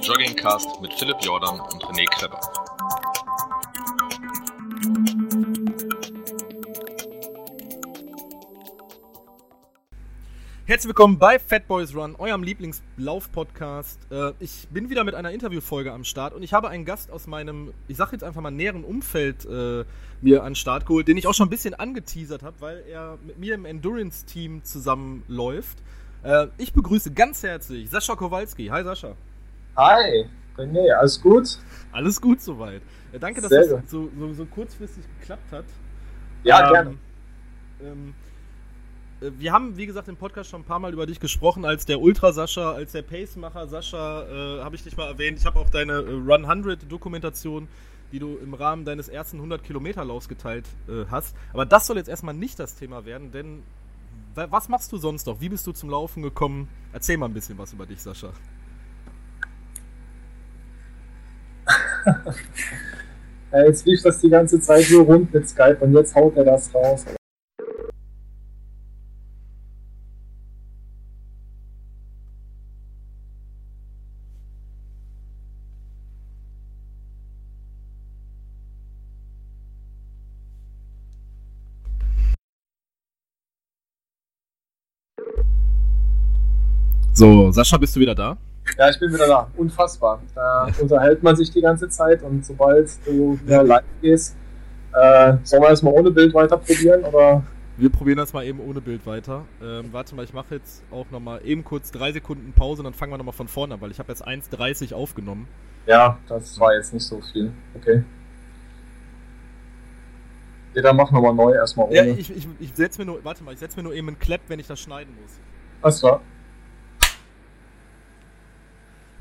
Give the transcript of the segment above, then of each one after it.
der Joggingcast mit Philipp Jordan und René Kreber. Herzlich willkommen bei Fat Boys Run, eurem Lieblingslauf-Podcast. Äh, ich bin wieder mit einer Interviewfolge am Start und ich habe einen Gast aus meinem, ich sage jetzt einfach mal näheren Umfeld äh, mir an den Start geholt, den ich auch schon ein bisschen angeteasert habe, weil er mit mir im Endurance-Team zusammenläuft. Äh, ich begrüße ganz herzlich Sascha Kowalski. Hi Sascha. Hi, René, alles gut? Alles gut soweit. Ja, danke, dass Sehr das gut. so, so, so kurzfristig geklappt hat. Ja, Ähm, gerne. Ähm, äh, wir haben, wie gesagt, im Podcast schon ein paar Mal über dich gesprochen, als der Ultra Sascha, als der Pacemacher Sascha, äh, habe ich dich mal erwähnt. Ich habe auch deine äh, Run 100 Dokumentation, die du im Rahmen deines ersten 100 Kilometer Laufs geteilt äh, hast. Aber das soll jetzt erstmal nicht das Thema werden, denn wa- was machst du sonst noch? Wie bist du zum Laufen gekommen? Erzähl mal ein bisschen was über dich, Sascha. Ja, jetzt lief das die ganze Zeit so rund mit Skype und jetzt haut er das raus. So, Sascha, bist du wieder da? Ja, ich bin wieder da. Unfassbar. Da unterhält man sich die ganze Zeit und sobald du wieder live gehst, äh, sollen wir erstmal ohne Bild weiter probieren oder? Wir probieren das mal eben ohne Bild weiter. Ähm, warte mal, ich mache jetzt auch nochmal eben kurz drei Sekunden Pause und dann fangen wir nochmal von vorne an, weil ich habe jetzt 1,30 aufgenommen. Ja, das war jetzt nicht so viel. Okay. Ja, dann mach nochmal neu erstmal ohne. Ja, ich, ich, ich setze mir nur, warte mal, ich setze mir nur eben einen Clap, wenn ich das schneiden muss. Alles klar.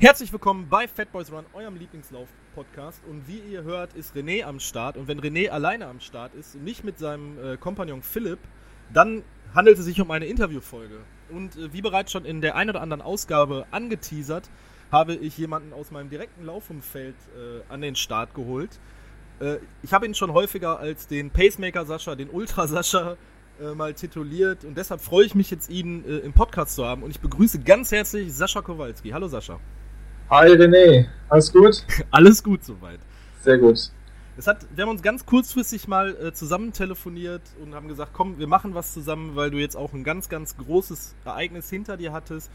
Herzlich willkommen bei Fat Boys Run, eurem Lieblingslauf-Podcast. Und wie ihr hört, ist René am Start. Und wenn René alleine am Start ist und nicht mit seinem äh, Kompagnon Philipp, dann handelt es sich um eine Interviewfolge. Und äh, wie bereits schon in der ein oder anderen Ausgabe angeteasert, habe ich jemanden aus meinem direkten Laufumfeld äh, an den Start geholt. Äh, ich habe ihn schon häufiger als den Pacemaker Sascha, den Ultra Sascha äh, mal tituliert. Und deshalb freue ich mich jetzt, ihn äh, im Podcast zu haben. Und ich begrüße ganz herzlich Sascha Kowalski. Hallo Sascha. Hi René, alles gut? Alles gut soweit. Sehr gut. Es hat, wir haben uns ganz kurzfristig mal äh, zusammen telefoniert und haben gesagt, komm, wir machen was zusammen, weil du jetzt auch ein ganz, ganz großes Ereignis hinter dir hattest.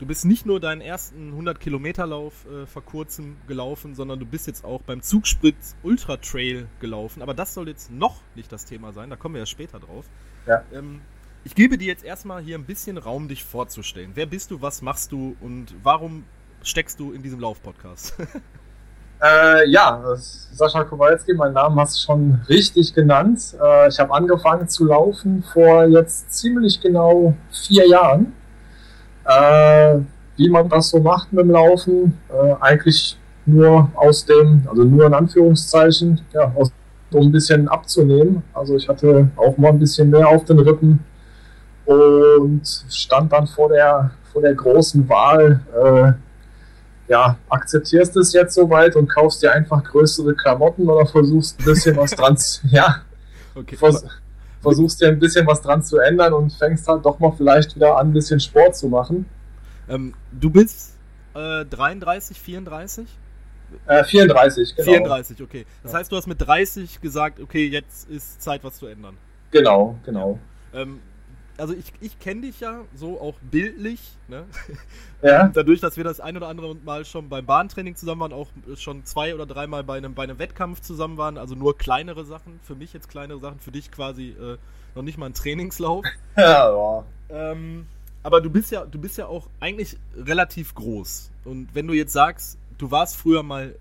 Du bist nicht nur deinen ersten 100 Kilometer Lauf äh, vor kurzem gelaufen, sondern du bist jetzt auch beim Zugspritz Ultra Trail gelaufen. Aber das soll jetzt noch nicht das Thema sein, da kommen wir ja später drauf. Ja. Ähm, ich gebe dir jetzt erstmal hier ein bisschen Raum, dich vorzustellen. Wer bist du, was machst du und warum steckst du in diesem Lauf-Podcast? Äh, ja, Sascha Kowalski, mein Name hast du schon richtig genannt. Äh, ich habe angefangen zu laufen vor jetzt ziemlich genau vier Jahren. Äh, wie man das so macht mit dem Laufen, äh, eigentlich nur aus dem, also nur in Anführungszeichen, ja, aus, um ein bisschen abzunehmen. Also ich hatte auch mal ein bisschen mehr auf den Rippen und stand dann vor der, vor der großen Wahl, äh, ja, akzeptierst es jetzt soweit und kaufst dir einfach größere Klamotten oder versuchst ein bisschen was dran zu, ja, Okay, vers versuchst dir ein bisschen was dran zu ändern und fängst halt doch mal vielleicht wieder an, ein bisschen Sport zu machen. Ähm, du bist äh, 33, 34? Äh, 34, genau. 34, okay. Das heißt, du hast mit 30 gesagt, okay, jetzt ist Zeit, was zu ändern. Genau, genau. Ähm, also ich, ich kenne dich ja so auch bildlich, ne? Ja, Dadurch, dass wir das ein oder andere Mal schon beim Bahntraining zusammen waren, auch schon zwei oder dreimal bei einem, bei einem Wettkampf zusammen waren, also nur kleinere Sachen, für mich jetzt kleinere Sachen, für dich quasi äh, noch nicht mal ein Trainingslauf. ja, ja. Ähm, aber du bist ja, du bist ja auch eigentlich relativ groß. Und wenn du jetzt sagst, du warst früher mal,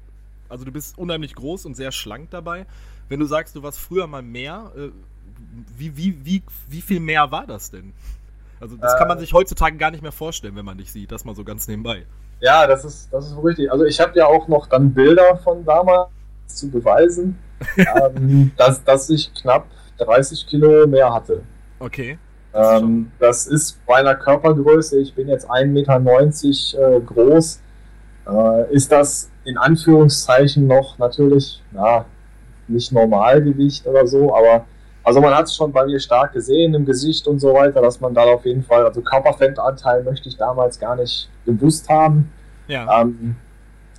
also du bist unheimlich groß und sehr schlank dabei. Wenn du sagst, du warst früher mal mehr, äh, wie, wie, wie, wie viel mehr war das denn? Also das kann man Äh. sich heutzutage gar nicht mehr vorstellen, wenn man dich sieht. Das mal so ganz nebenbei. Ja, das ist, das ist richtig. Also ich habe ja auch noch dann Bilder von damals zu beweisen, ähm, dass, dass ich knapp 30 Kilo mehr hatte. Okay. Ähm, das ist bei einer Körpergröße, ich bin jetzt 1,90 Meter äh, groß, äh, ist das in Anführungszeichen noch natürlich, ja, nicht Normalgewicht oder so, aber also man hat es schon bei mir stark gesehen im Gesicht und so weiter, dass man da auf jeden Fall, also Körperfettanteil möchte ich damals gar nicht gewusst haben. Ja. Ähm,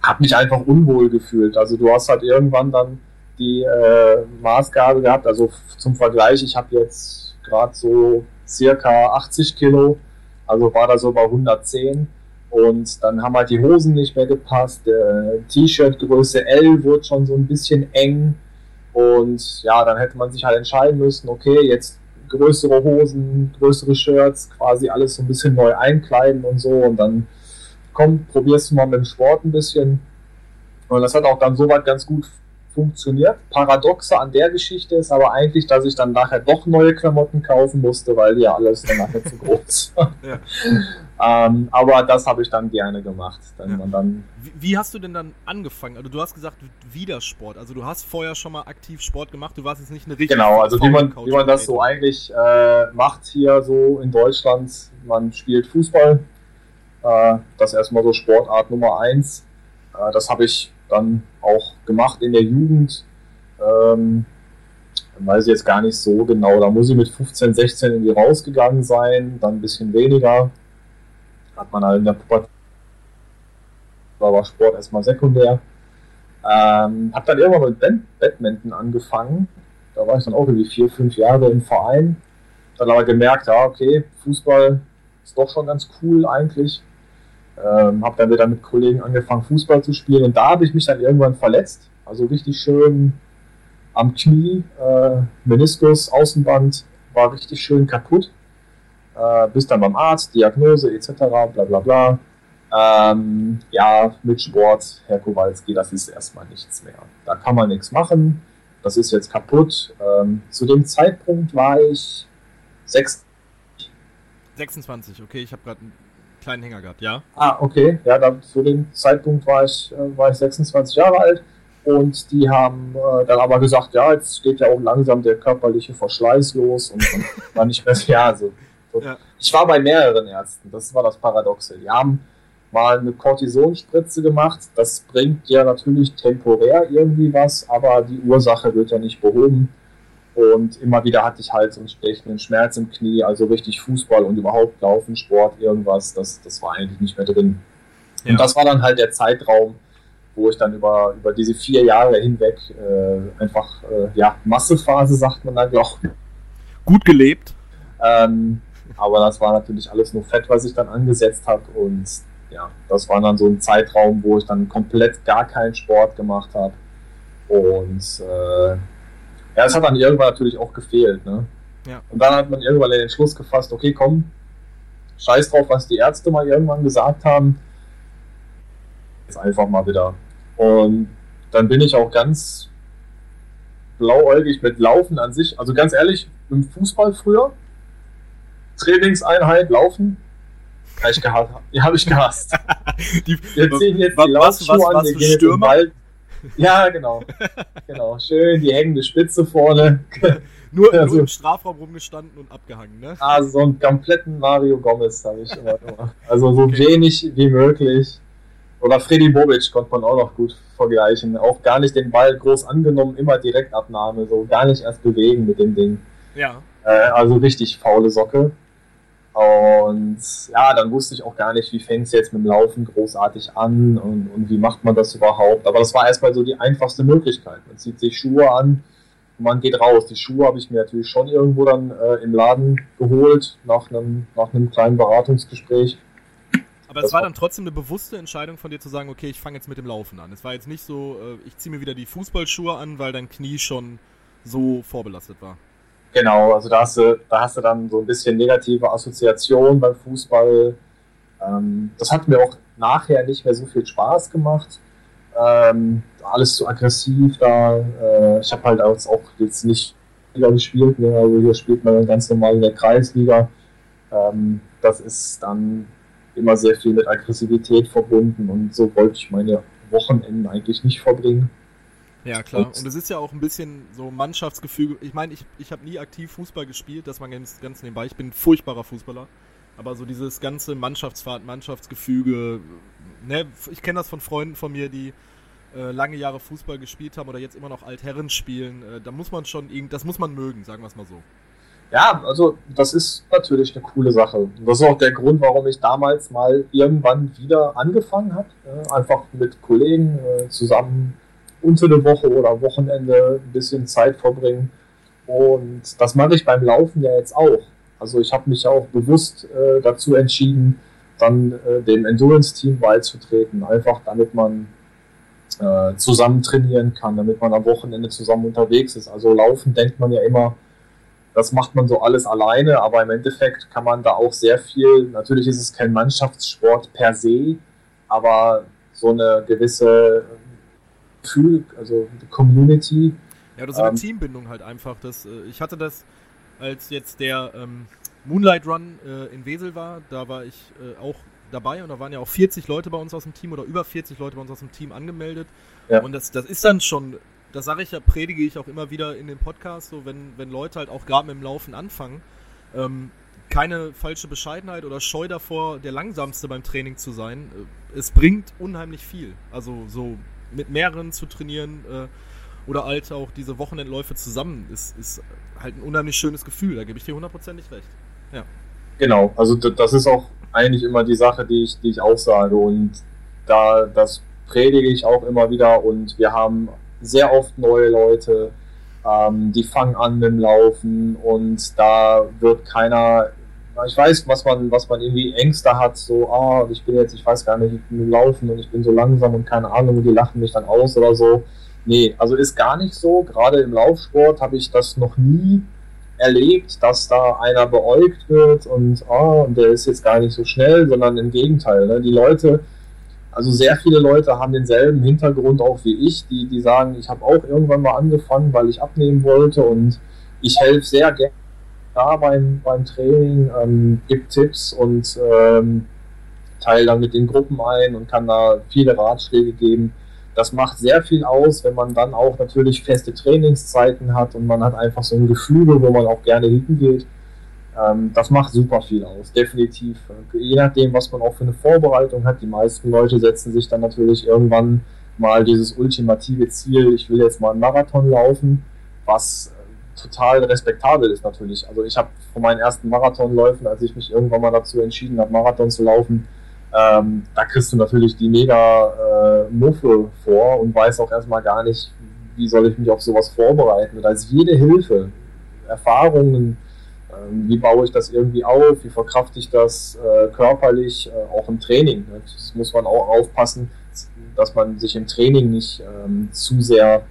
hab mich einfach unwohl gefühlt. Also du hast halt irgendwann dann die äh, Maßgabe gehabt, also zum Vergleich, ich habe jetzt gerade so circa 80 Kilo, also war da so bei 110 und dann haben halt die Hosen nicht mehr gepasst, der T-Shirt-Größe L wurde schon so ein bisschen eng und ja, dann hätte man sich halt entscheiden müssen, okay, jetzt größere Hosen, größere Shirts, quasi alles so ein bisschen neu einkleiden und so. Und dann komm, probierst du mal mit dem Sport ein bisschen. Und das hat auch dann soweit ganz gut funktioniert. Paradoxe an der Geschichte ist aber eigentlich, dass ich dann nachher doch neue Klamotten kaufen musste, weil ja alles dann nachher zu groß war. Ja. Ähm, aber das habe ich dann gerne gemacht. Ja. Dann wie, wie, hast du denn dann angefangen? Also du hast gesagt, wieder Sport. Also du hast vorher schon mal aktiv Sport gemacht. Du warst jetzt nicht eine richtige Genau, also wie man, wie man das so eigentlich äh, macht hier so in Deutschland. Man spielt Fußball. Äh, das ist erstmal so Sportart Nummer eins. Äh, das habe ich dann auch gemacht in der Jugend. Ähm, weiß ich jetzt gar nicht so genau. Da muss ich mit 15, 16 irgendwie rausgegangen sein, dann ein bisschen weniger hat man halt in der Pubertät, war Sport erstmal sekundär. Ähm, hab dann irgendwann mit Badminton angefangen. Da war ich dann auch irgendwie vier, fünf Jahre im Verein. Dann aber gemerkt, ja, okay, Fußball ist doch schon ganz cool eigentlich. Ähm, hab dann wieder mit Kollegen angefangen, Fußball zu spielen. Und da habe ich mich dann irgendwann verletzt. Also richtig schön am Knie, äh, Meniskus, Außenband war richtig schön kaputt äh, bist dann beim Arzt, Diagnose etc., bla bla bla. Ähm, ja, mit Sport, Herr Kowalski, das ist erstmal nichts mehr. Da kann man nichts machen. Das ist jetzt kaputt. Ähm, zu dem Zeitpunkt war ich sechs. 26, okay, ich habe gerade einen kleinen Hänger gehabt, ja? Ah, okay, ja, dann, zu dem Zeitpunkt war ich, äh, war ich 26 Jahre alt und die haben äh, dann aber gesagt, ja, jetzt geht ja auch langsam der körperliche Verschleiß los und, und war nicht mehr, ja, also ja. Ich war bei mehreren Ärzten, das war das Paradoxe. Die haben mal eine Cortisonspritze gemacht. Das bringt ja natürlich temporär irgendwie was, aber die Ursache wird ja nicht behoben. Und immer wieder hatte ich halt so einen stechenden Schmerz im Knie, also richtig Fußball und überhaupt Laufen, Sport, irgendwas, das, das war eigentlich nicht mehr drin. Ja. Und das war dann halt der Zeitraum, wo ich dann über, über diese vier Jahre hinweg äh, einfach, äh, ja, Massephase sagt man dann, glaube ich. Gut gelebt. Ähm, aber das war natürlich alles nur Fett, was ich dann angesetzt habe. Und ja, das war dann so ein Zeitraum, wo ich dann komplett gar keinen Sport gemacht habe. Und äh, ja, es hat dann irgendwann natürlich auch gefehlt. Ne? Ja. Und dann hat man irgendwann den Entschluss gefasst, okay, komm, scheiß drauf, was die Ärzte mal irgendwann gesagt haben. Jetzt einfach mal wieder. Und dann bin ich auch ganz blauäugig mit Laufen an sich. Also ganz ehrlich, im Fußball früher, Trainingseinheit laufen. Habe ich gehasst. Habe ich gehasst. die, wir ziehen jetzt die Laufschuhe was, an, wir gehen Stürmer? Wald. Ja, genau. genau. Schön die hängende Spitze vorne. nur, also, nur im Strafraum rumgestanden und abgehangen, ne? Also so einen kompletten Mario Gomez habe ich immer gemacht. Also so okay. wenig wie möglich. Oder Freddy Bobic konnte man auch noch gut vergleichen. Auch gar nicht den Ball groß angenommen, immer Direktabnahme, so gar nicht erst bewegen mit dem Ding. Ja. Äh, also richtig faule Socke. Und ja, dann wusste ich auch gar nicht, wie fängt es jetzt mit dem Laufen großartig an und, und wie macht man das überhaupt. Aber das war erstmal so die einfachste Möglichkeit. Man zieht sich Schuhe an und man geht raus. Die Schuhe habe ich mir natürlich schon irgendwo dann äh, im Laden geholt, nach einem, nach einem kleinen Beratungsgespräch. Aber es war dann trotzdem eine bewusste Entscheidung von dir zu sagen, okay, ich fange jetzt mit dem Laufen an. Es war jetzt nicht so, äh, ich ziehe mir wieder die Fußballschuhe an, weil dein Knie schon so vorbelastet war. Genau, also da hast du, da hast du dann so ein bisschen negative Assoziation beim Fußball. Ähm, das hat mir auch nachher nicht mehr so viel Spaß gemacht. Ähm, alles zu aggressiv da. Äh, ich habe halt auch jetzt nicht Liga gespielt, ne? also hier spielt man ganz normal in der Kreisliga. Ähm, das ist dann immer sehr viel mit Aggressivität verbunden und so wollte ich meine Wochenenden eigentlich nicht verbringen. Ja, klar. Und, und es ist ja auch ein bisschen so Mannschaftsgefüge. Ich meine, ich, ich habe nie aktiv Fußball gespielt, das war ganz, ganz nebenbei. Ich bin ein furchtbarer Fußballer. Aber so dieses ganze Mannschaftsfahrt, Mannschaftsgefüge, ne, ich kenne das von Freunden von mir, die äh, lange Jahre Fußball gespielt haben oder jetzt immer noch Altherren spielen. Äh, da muss man schon, das muss man mögen, sagen wir es mal so. Ja, also das ist natürlich eine coole Sache. Und das ist auch der Grund, warum ich damals mal irgendwann wieder angefangen habe. Äh, einfach mit Kollegen äh, zusammen unter der Woche oder Wochenende ein bisschen Zeit verbringen. Und das mache ich beim Laufen ja jetzt auch. Also ich habe mich auch bewusst äh, dazu entschieden, dann äh, dem Endurance-Team beizutreten, einfach damit man äh, zusammen trainieren kann, damit man am Wochenende zusammen unterwegs ist. Also laufen denkt man ja immer, das macht man so alles alleine, aber im Endeffekt kann man da auch sehr viel, natürlich ist es kein Mannschaftssport per se, aber so eine gewisse Gefühl, also Community. Ja, das ist eine ähm, Teambindung halt einfach. Das, äh, ich hatte das, als jetzt der ähm, Moonlight Run äh, in Wesel war, da war ich äh, auch dabei und da waren ja auch 40 Leute bei uns aus dem Team oder über 40 Leute bei uns aus dem Team angemeldet. Ja. Und das, das ist dann schon, das sage ich ja, predige ich auch immer wieder in dem Podcast, so wenn, wenn Leute halt auch gerade mit dem Laufen anfangen, ähm, keine falsche Bescheidenheit oder Scheu davor, der langsamste beim Training zu sein. Äh, es bringt unheimlich viel. Also so mit mehreren zu trainieren äh, oder halt auch diese Wochenendläufe zusammen ist, ist halt ein unheimlich schönes Gefühl. Da gebe ich dir hundertprozentig recht. Ja. Genau, also das ist auch eigentlich immer die Sache, die ich, die ich auch sage. Und da das predige ich auch immer wieder und wir haben sehr oft neue Leute, ähm, die fangen an mit dem Laufen und da wird keiner ich weiß, was man, was man irgendwie Ängste hat, so, ah, ich bin jetzt, ich weiß gar nicht, ich bin laufen und ich bin so langsam und keine Ahnung, die lachen mich dann aus oder so. Nee, also ist gar nicht so. Gerade im Laufsport habe ich das noch nie erlebt, dass da einer beäugt wird und, ah, und der ist jetzt gar nicht so schnell, sondern im Gegenteil. Ne? Die Leute, also sehr viele Leute haben denselben Hintergrund auch wie ich, die, die sagen, ich habe auch irgendwann mal angefangen, weil ich abnehmen wollte und ich helfe sehr gerne da beim, beim Training, ähm, gibt Tipps und ähm, teile dann mit den Gruppen ein und kann da viele Ratschläge geben. Das macht sehr viel aus, wenn man dann auch natürlich feste Trainingszeiten hat und man hat einfach so ein Gefühl, wo man auch gerne hingeht. Ähm, das macht super viel aus, definitiv. Je nachdem, was man auch für eine Vorbereitung hat. Die meisten Leute setzen sich dann natürlich irgendwann mal dieses ultimative Ziel, ich will jetzt mal einen Marathon laufen, was total respektabel ist natürlich. Also ich habe von meinen ersten Marathonläufen, als ich mich irgendwann mal dazu entschieden habe, Marathon zu laufen, ähm, da kriegst du natürlich die mega äh, Muffe vor und weißt auch erstmal gar nicht, wie soll ich mich auf sowas vorbereiten. da ist jede Hilfe, Erfahrungen, ähm, wie baue ich das irgendwie auf, wie verkrafte ich das äh, körperlich, äh, auch im Training. Das muss man auch aufpassen, dass man sich im Training nicht ähm, zu sehr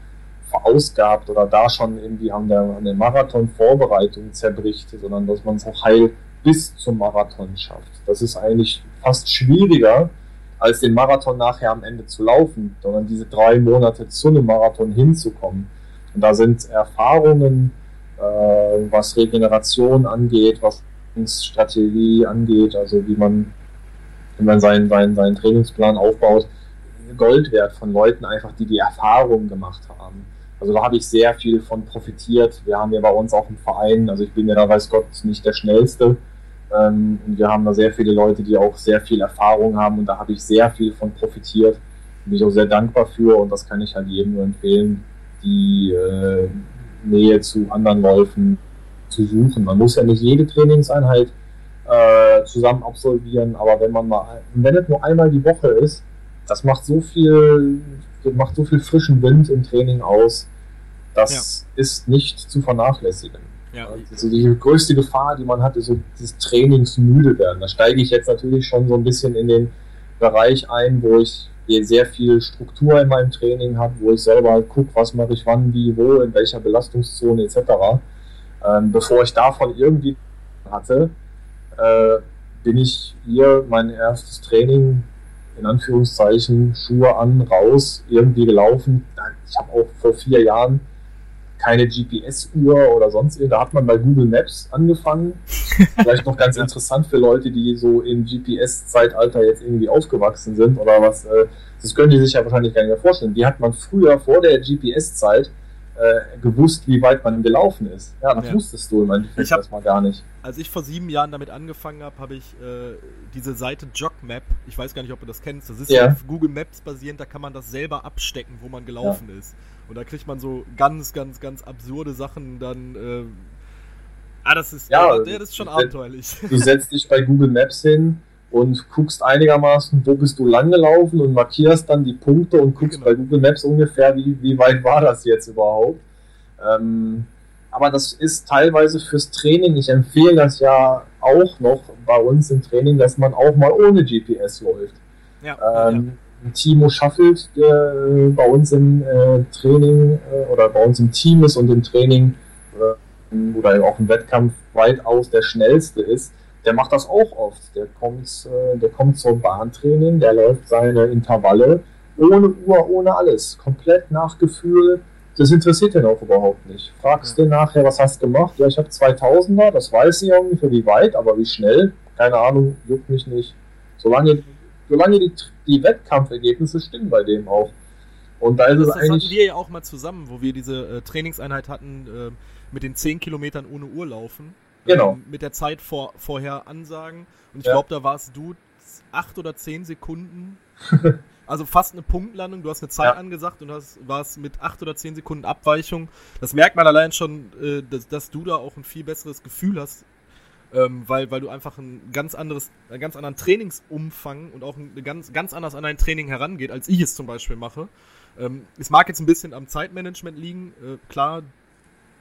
verausgabt oder da schon irgendwie an der, an der Marathon-Vorbereitung zerbricht, sondern dass man es auch heil bis zum Marathon schafft. Das ist eigentlich fast schwieriger, als den Marathon nachher am Ende zu laufen, sondern diese drei Monate zu einem Marathon hinzukommen. Und da sind Erfahrungen, äh, was Regeneration angeht, was Strategie angeht, also wie man, wie man seinen, seinen, seinen Trainingsplan aufbaut, Gold wert von Leuten einfach, die die Erfahrung gemacht haben. Also da habe ich sehr viel von profitiert. Wir haben ja bei uns auch einen Verein, also ich bin ja da weiß Gott nicht der Schnellste. Ähm, und wir haben da sehr viele Leute, die auch sehr viel Erfahrung haben und da habe ich sehr viel von profitiert. Bin ich auch sehr dankbar für und das kann ich halt jedem nur empfehlen, die äh, Nähe zu anderen Läufen zu suchen. Man muss ja nicht jede Trainingseinheit äh, zusammen absolvieren, aber wenn man mal, wenn es nur einmal die Woche ist, das macht so viel, macht so viel frischen Wind im Training aus. Das ja. ist nicht zu vernachlässigen. Ja. Also die größte Gefahr, die man hat, ist so dieses Trainingsmüde werden. Da steige ich jetzt natürlich schon so ein bisschen in den Bereich ein, wo ich sehr viel Struktur in meinem Training habe, wo ich selber gucke, was mache ich wann, wie, wo, in welcher Belastungszone etc. Ähm, bevor ich davon irgendwie hatte, äh, bin ich hier mein erstes Training in Anführungszeichen Schuhe an, raus, irgendwie gelaufen. Ich habe auch vor vier Jahren keine GPS-Uhr oder sonst irgendwas. Da hat man bei Google Maps angefangen. Vielleicht noch ganz interessant für Leute, die so im GPS-Zeitalter jetzt irgendwie aufgewachsen sind oder was. Äh, das können die sich ja wahrscheinlich gar nicht mehr vorstellen. Wie hat man früher vor der GPS-Zeit äh, gewusst, wie weit man gelaufen ist. Ja, das ja. wusstest du im Endeffekt erstmal gar nicht. Als ich vor sieben Jahren damit angefangen habe, habe ich äh, diese Seite JogMap, ich weiß gar nicht, ob du das kennst, das ist ja. auf Google Maps basierend, da kann man das selber abstecken, wo man gelaufen ja. ist. Und da kriegt man so ganz, ganz, ganz absurde Sachen dann. Äh, ah, das ist, ja, der, der ist schon abenteuerlich. Du setzt dich bei Google Maps hin und guckst einigermaßen, wo bist du langgelaufen und markierst dann die Punkte und guckst genau. bei Google Maps ungefähr, wie, wie weit war das jetzt überhaupt. Ähm, aber das ist teilweise fürs Training, ich empfehle das ja auch noch bei uns im Training, dass man auch mal ohne GPS läuft. Ja, ähm, ja. Timo Schaffelt, der bei uns im äh, Training äh, oder bei uns im Team ist und im Training äh, oder auch im Wettkampf weitaus der schnellste ist, der macht das auch oft. Der kommt, äh, der kommt zum Bahntraining, der läuft seine Intervalle ohne Uhr, ohne alles. Komplett nach Gefühl. Das interessiert ihn auch überhaupt nicht. Fragst ja. den nachher, was hast du gemacht? Ja, ich habe 2000er, das weiß ich ungefähr, wie weit, aber wie schnell? Keine Ahnung, juckt mich nicht. Solange, solange die, die Wettkampfergebnisse stimmen bei dem auch. Und da ist das, es eigentlich. Das hatten wir ja auch mal zusammen, wo wir diese äh, Trainingseinheit hatten äh, mit den 10 Kilometern ohne Uhr laufen. Genau. Ähm, mit der Zeit vor, vorher ansagen. Und ich ja. glaube, da warst du acht oder zehn Sekunden. also fast eine Punktlandung. Du hast eine Zeit ja. angesagt und hast, warst mit acht oder zehn Sekunden Abweichung. Das merkt man allein schon, äh, dass, dass, du da auch ein viel besseres Gefühl hast. Ähm, weil, weil du einfach ein ganz anderes, einen ganz anderen Trainingsumfang und auch ein, ganz, ganz anders an dein Training herangeht, als ich es zum Beispiel mache. Ähm, es mag jetzt ein bisschen am Zeitmanagement liegen. Äh, klar,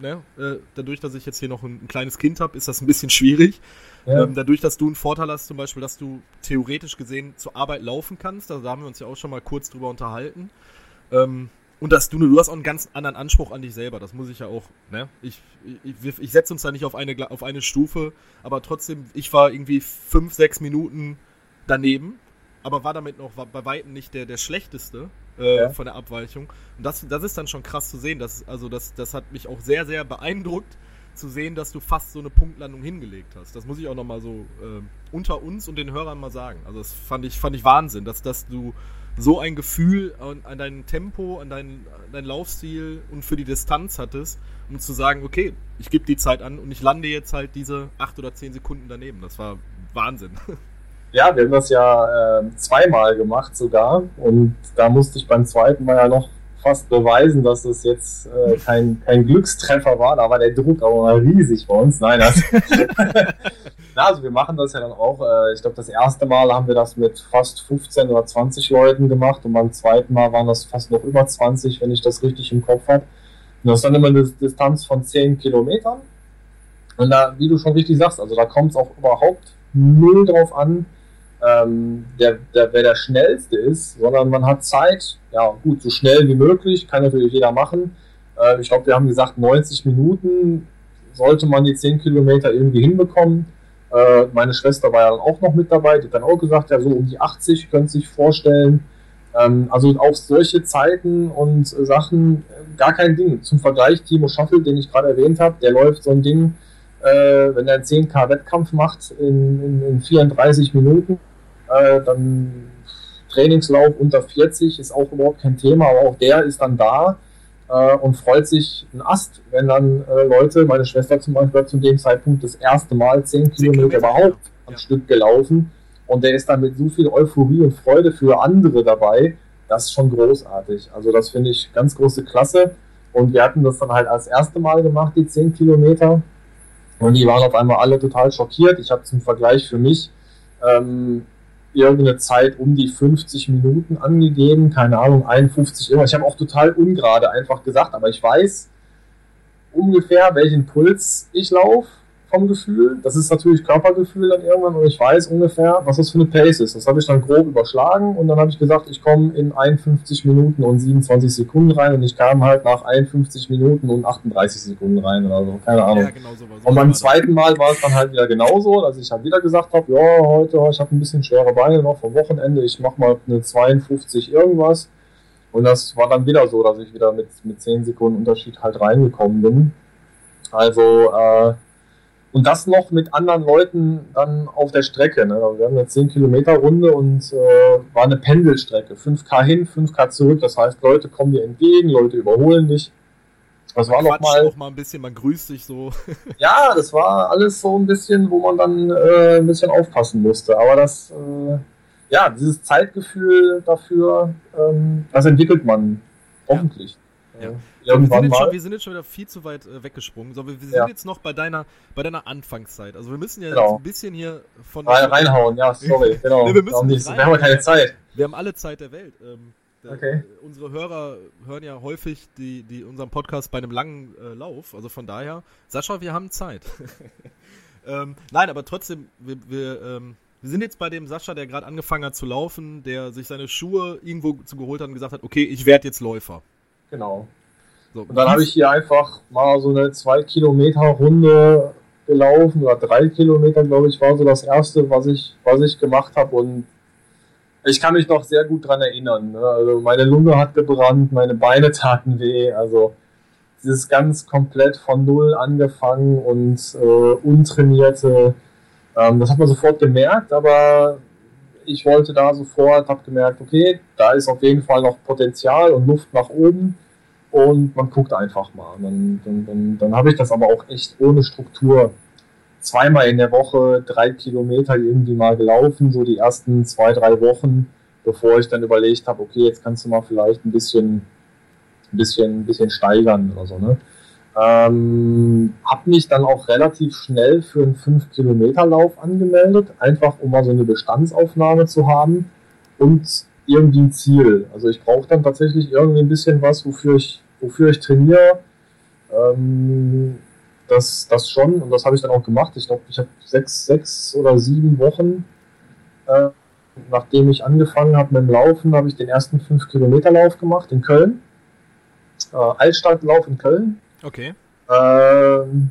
Ne? Äh, dadurch, dass ich jetzt hier noch ein, ein kleines Kind habe, ist das ein bisschen schwierig. Ja. Ähm, dadurch, dass du einen Vorteil hast, zum Beispiel, dass du theoretisch gesehen zur Arbeit laufen kannst, also da haben wir uns ja auch schon mal kurz drüber unterhalten. Ähm, und dass du, du hast auch einen ganz anderen Anspruch an dich selber, das muss ich ja auch, ne? Ich, ich, ich setze uns da nicht auf eine, auf eine Stufe, aber trotzdem, ich war irgendwie fünf, sechs Minuten daneben, aber war damit noch bei Weitem nicht der, der schlechteste äh, ja. von der Abweichung. Und das, das ist dann schon krass zu sehen. Das, also das, das hat mich auch sehr, sehr beeindruckt zu sehen, dass du fast so eine Punktlandung hingelegt hast. Das muss ich auch nochmal so äh, unter uns und den Hörern mal sagen. Also das fand ich, fand ich Wahnsinn, dass, dass du so ein Gefühl an, an dein Tempo, an deinen dein Laufstil und für die Distanz hattest, um zu sagen, okay, ich gebe die Zeit an und ich lande jetzt halt diese acht oder zehn Sekunden daneben. Das war Wahnsinn. Ja, wir haben das ja äh, zweimal gemacht sogar. Und da musste ich beim zweiten Mal ja noch fast beweisen, dass es jetzt äh, kein, kein Glückstreffer war. Da war der Druck auch mal riesig bei uns. Nein, das Na, also wir machen das ja dann auch. Äh, ich glaube, das erste Mal haben wir das mit fast 15 oder 20 Leuten gemacht und beim zweiten Mal waren das fast noch über 20, wenn ich das richtig im Kopf habe. Und das ist dann immer eine Distanz von 10 Kilometern. Und da, wie du schon richtig sagst, also da kommt es auch überhaupt null drauf an, ähm, der, der, wer der Schnellste ist, sondern man hat Zeit, ja gut, so schnell wie möglich, kann natürlich jeder machen. Äh, ich glaube, wir haben gesagt, 90 Minuten sollte man die 10 Kilometer irgendwie hinbekommen. Äh, meine Schwester war ja dann auch noch mit dabei, die hat dann auch gesagt, ja so um die 80 könnt sich vorstellen. Ähm, also auch solche Zeiten und Sachen, gar kein Ding. Zum Vergleich, Timo Schaffel, den ich gerade erwähnt habe, der läuft so ein Ding, äh, wenn er einen 10K-Wettkampf macht in, in, in 34 Minuten, äh, dann Trainingslauf unter 40 ist auch überhaupt kein Thema, aber auch der ist dann da äh, und freut sich ein Ast, wenn dann äh, Leute, meine Schwester zum Beispiel zu dem Zeitpunkt das erste Mal 10 Kilometer, Kilometer überhaupt am ja. Stück gelaufen und der ist dann mit so viel Euphorie und Freude für andere dabei, das ist schon großartig. Also das finde ich ganz große Klasse und wir hatten das dann halt als erste Mal gemacht, die 10 Kilometer und die waren auf einmal alle total schockiert. Ich habe zum Vergleich für mich ähm, irgendeine Zeit um die 50 Minuten angegeben, keine Ahnung, 51 irgendwas. Ich habe auch total ungerade einfach gesagt, aber ich weiß ungefähr, welchen Puls ich laufe vom Gefühl. Das ist natürlich Körpergefühl dann irgendwann und ich weiß ungefähr, was das für eine Pace ist. Das habe ich dann grob überschlagen und dann habe ich gesagt, ich komme in 51 Minuten und 27 Sekunden rein und ich kam halt nach 51 Minuten und 38 Sekunden rein oder so, keine Ahnung. Ja, genau so und beim zweiten Mal war es dann halt wieder genauso, dass ich halt wieder gesagt habe, ja, heute, ich habe ein bisschen schwere Beine noch vom Wochenende, ich mache mal eine 52 irgendwas Und das war dann wieder so, dass ich wieder mit, mit 10 Sekunden Unterschied halt reingekommen bin. Also, äh, und das noch mit anderen Leuten dann auf der Strecke. Ne? Wir haben eine 10 Kilometer Runde und äh, war eine Pendelstrecke. 5K hin, 5K zurück. Das heißt, Leute kommen dir entgegen, Leute überholen dich. Das war noch mal, noch mal ein bisschen, man grüßt sich so. ja, das war alles so ein bisschen, wo man dann äh, ein bisschen aufpassen musste. Aber das, äh, ja, dieses Zeitgefühl dafür, ähm, das entwickelt man hoffentlich. Ja. Ja. Wir, sind schon, wir sind jetzt schon wieder viel zu weit äh, weggesprungen. So, wir, wir sind ja. jetzt noch bei deiner, bei deiner Anfangszeit. Also wir müssen ja genau. ein bisschen hier von. Rein, reinhauen, ja, sorry, genau. nee, wir, müssen haben wir haben keine Zeit. Wir haben alle Zeit der Welt. Ähm, der, okay. Unsere Hörer hören ja häufig die, die unseren Podcast bei einem langen äh, Lauf. Also von daher, Sascha, wir haben Zeit. ähm, nein, aber trotzdem, wir, wir, ähm, wir sind jetzt bei dem Sascha, der gerade angefangen hat zu laufen, der sich seine Schuhe irgendwo zu geholt hat und gesagt hat, okay, ich werde jetzt Läufer. Genau. So, und dann habe ich hier einfach mal so eine 2 Kilometer Runde gelaufen oder 3 Kilometer, glaube ich, war so das erste, was ich, was ich gemacht habe und ich kann mich noch sehr gut dran erinnern. Ne? Also meine Lunge hat gebrannt, meine Beine taten weh. Also dieses ganz komplett von Null angefangen und äh, untrainierte. Ähm, das hat man sofort gemerkt, aber ich wollte da sofort, habe gemerkt, okay, da ist auf jeden Fall noch Potenzial und Luft nach oben und man guckt einfach mal. Dann, dann, dann, dann habe ich das aber auch echt ohne Struktur zweimal in der Woche drei Kilometer irgendwie mal gelaufen, so die ersten zwei, drei Wochen, bevor ich dann überlegt habe, okay, jetzt kannst du mal vielleicht ein bisschen, ein bisschen, ein bisschen steigern oder so, ne? Ähm, hab mich dann auch relativ schnell für einen 5-Kilometer-Lauf angemeldet, einfach um mal so eine Bestandsaufnahme zu haben und irgendwie ein Ziel. Also ich brauche dann tatsächlich irgendwie ein bisschen was, wofür ich, wofür ich trainiere. Ähm, das, das schon und das habe ich dann auch gemacht. Ich glaube, ich habe sechs, sechs oder sieben Wochen, äh, nachdem ich angefangen habe mit dem Laufen, habe ich den ersten 5-Kilometer-Lauf gemacht in Köln. Äh, Altstadtlauf in Köln. Okay. Ähm,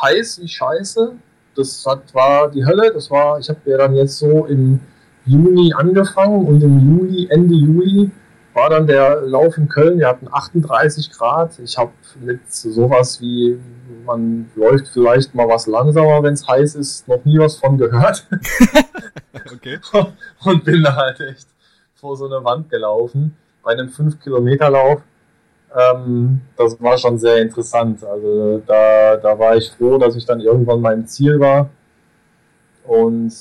heiß wie Scheiße. Das hat, war die Hölle. Das war, ich habe ja dann jetzt so im Juni angefangen und im Juli, Ende Juli, war dann der Lauf in Köln. Wir hatten 38 Grad. Ich habe mit sowas wie, man läuft vielleicht mal was langsamer, wenn es heiß ist, noch nie was von gehört. okay. Und bin da halt echt vor so eine Wand gelaufen bei einem 5-Kilometer-Lauf. Ähm, das war schon sehr interessant. Also da, da war ich froh, dass ich dann irgendwann mein Ziel war. Und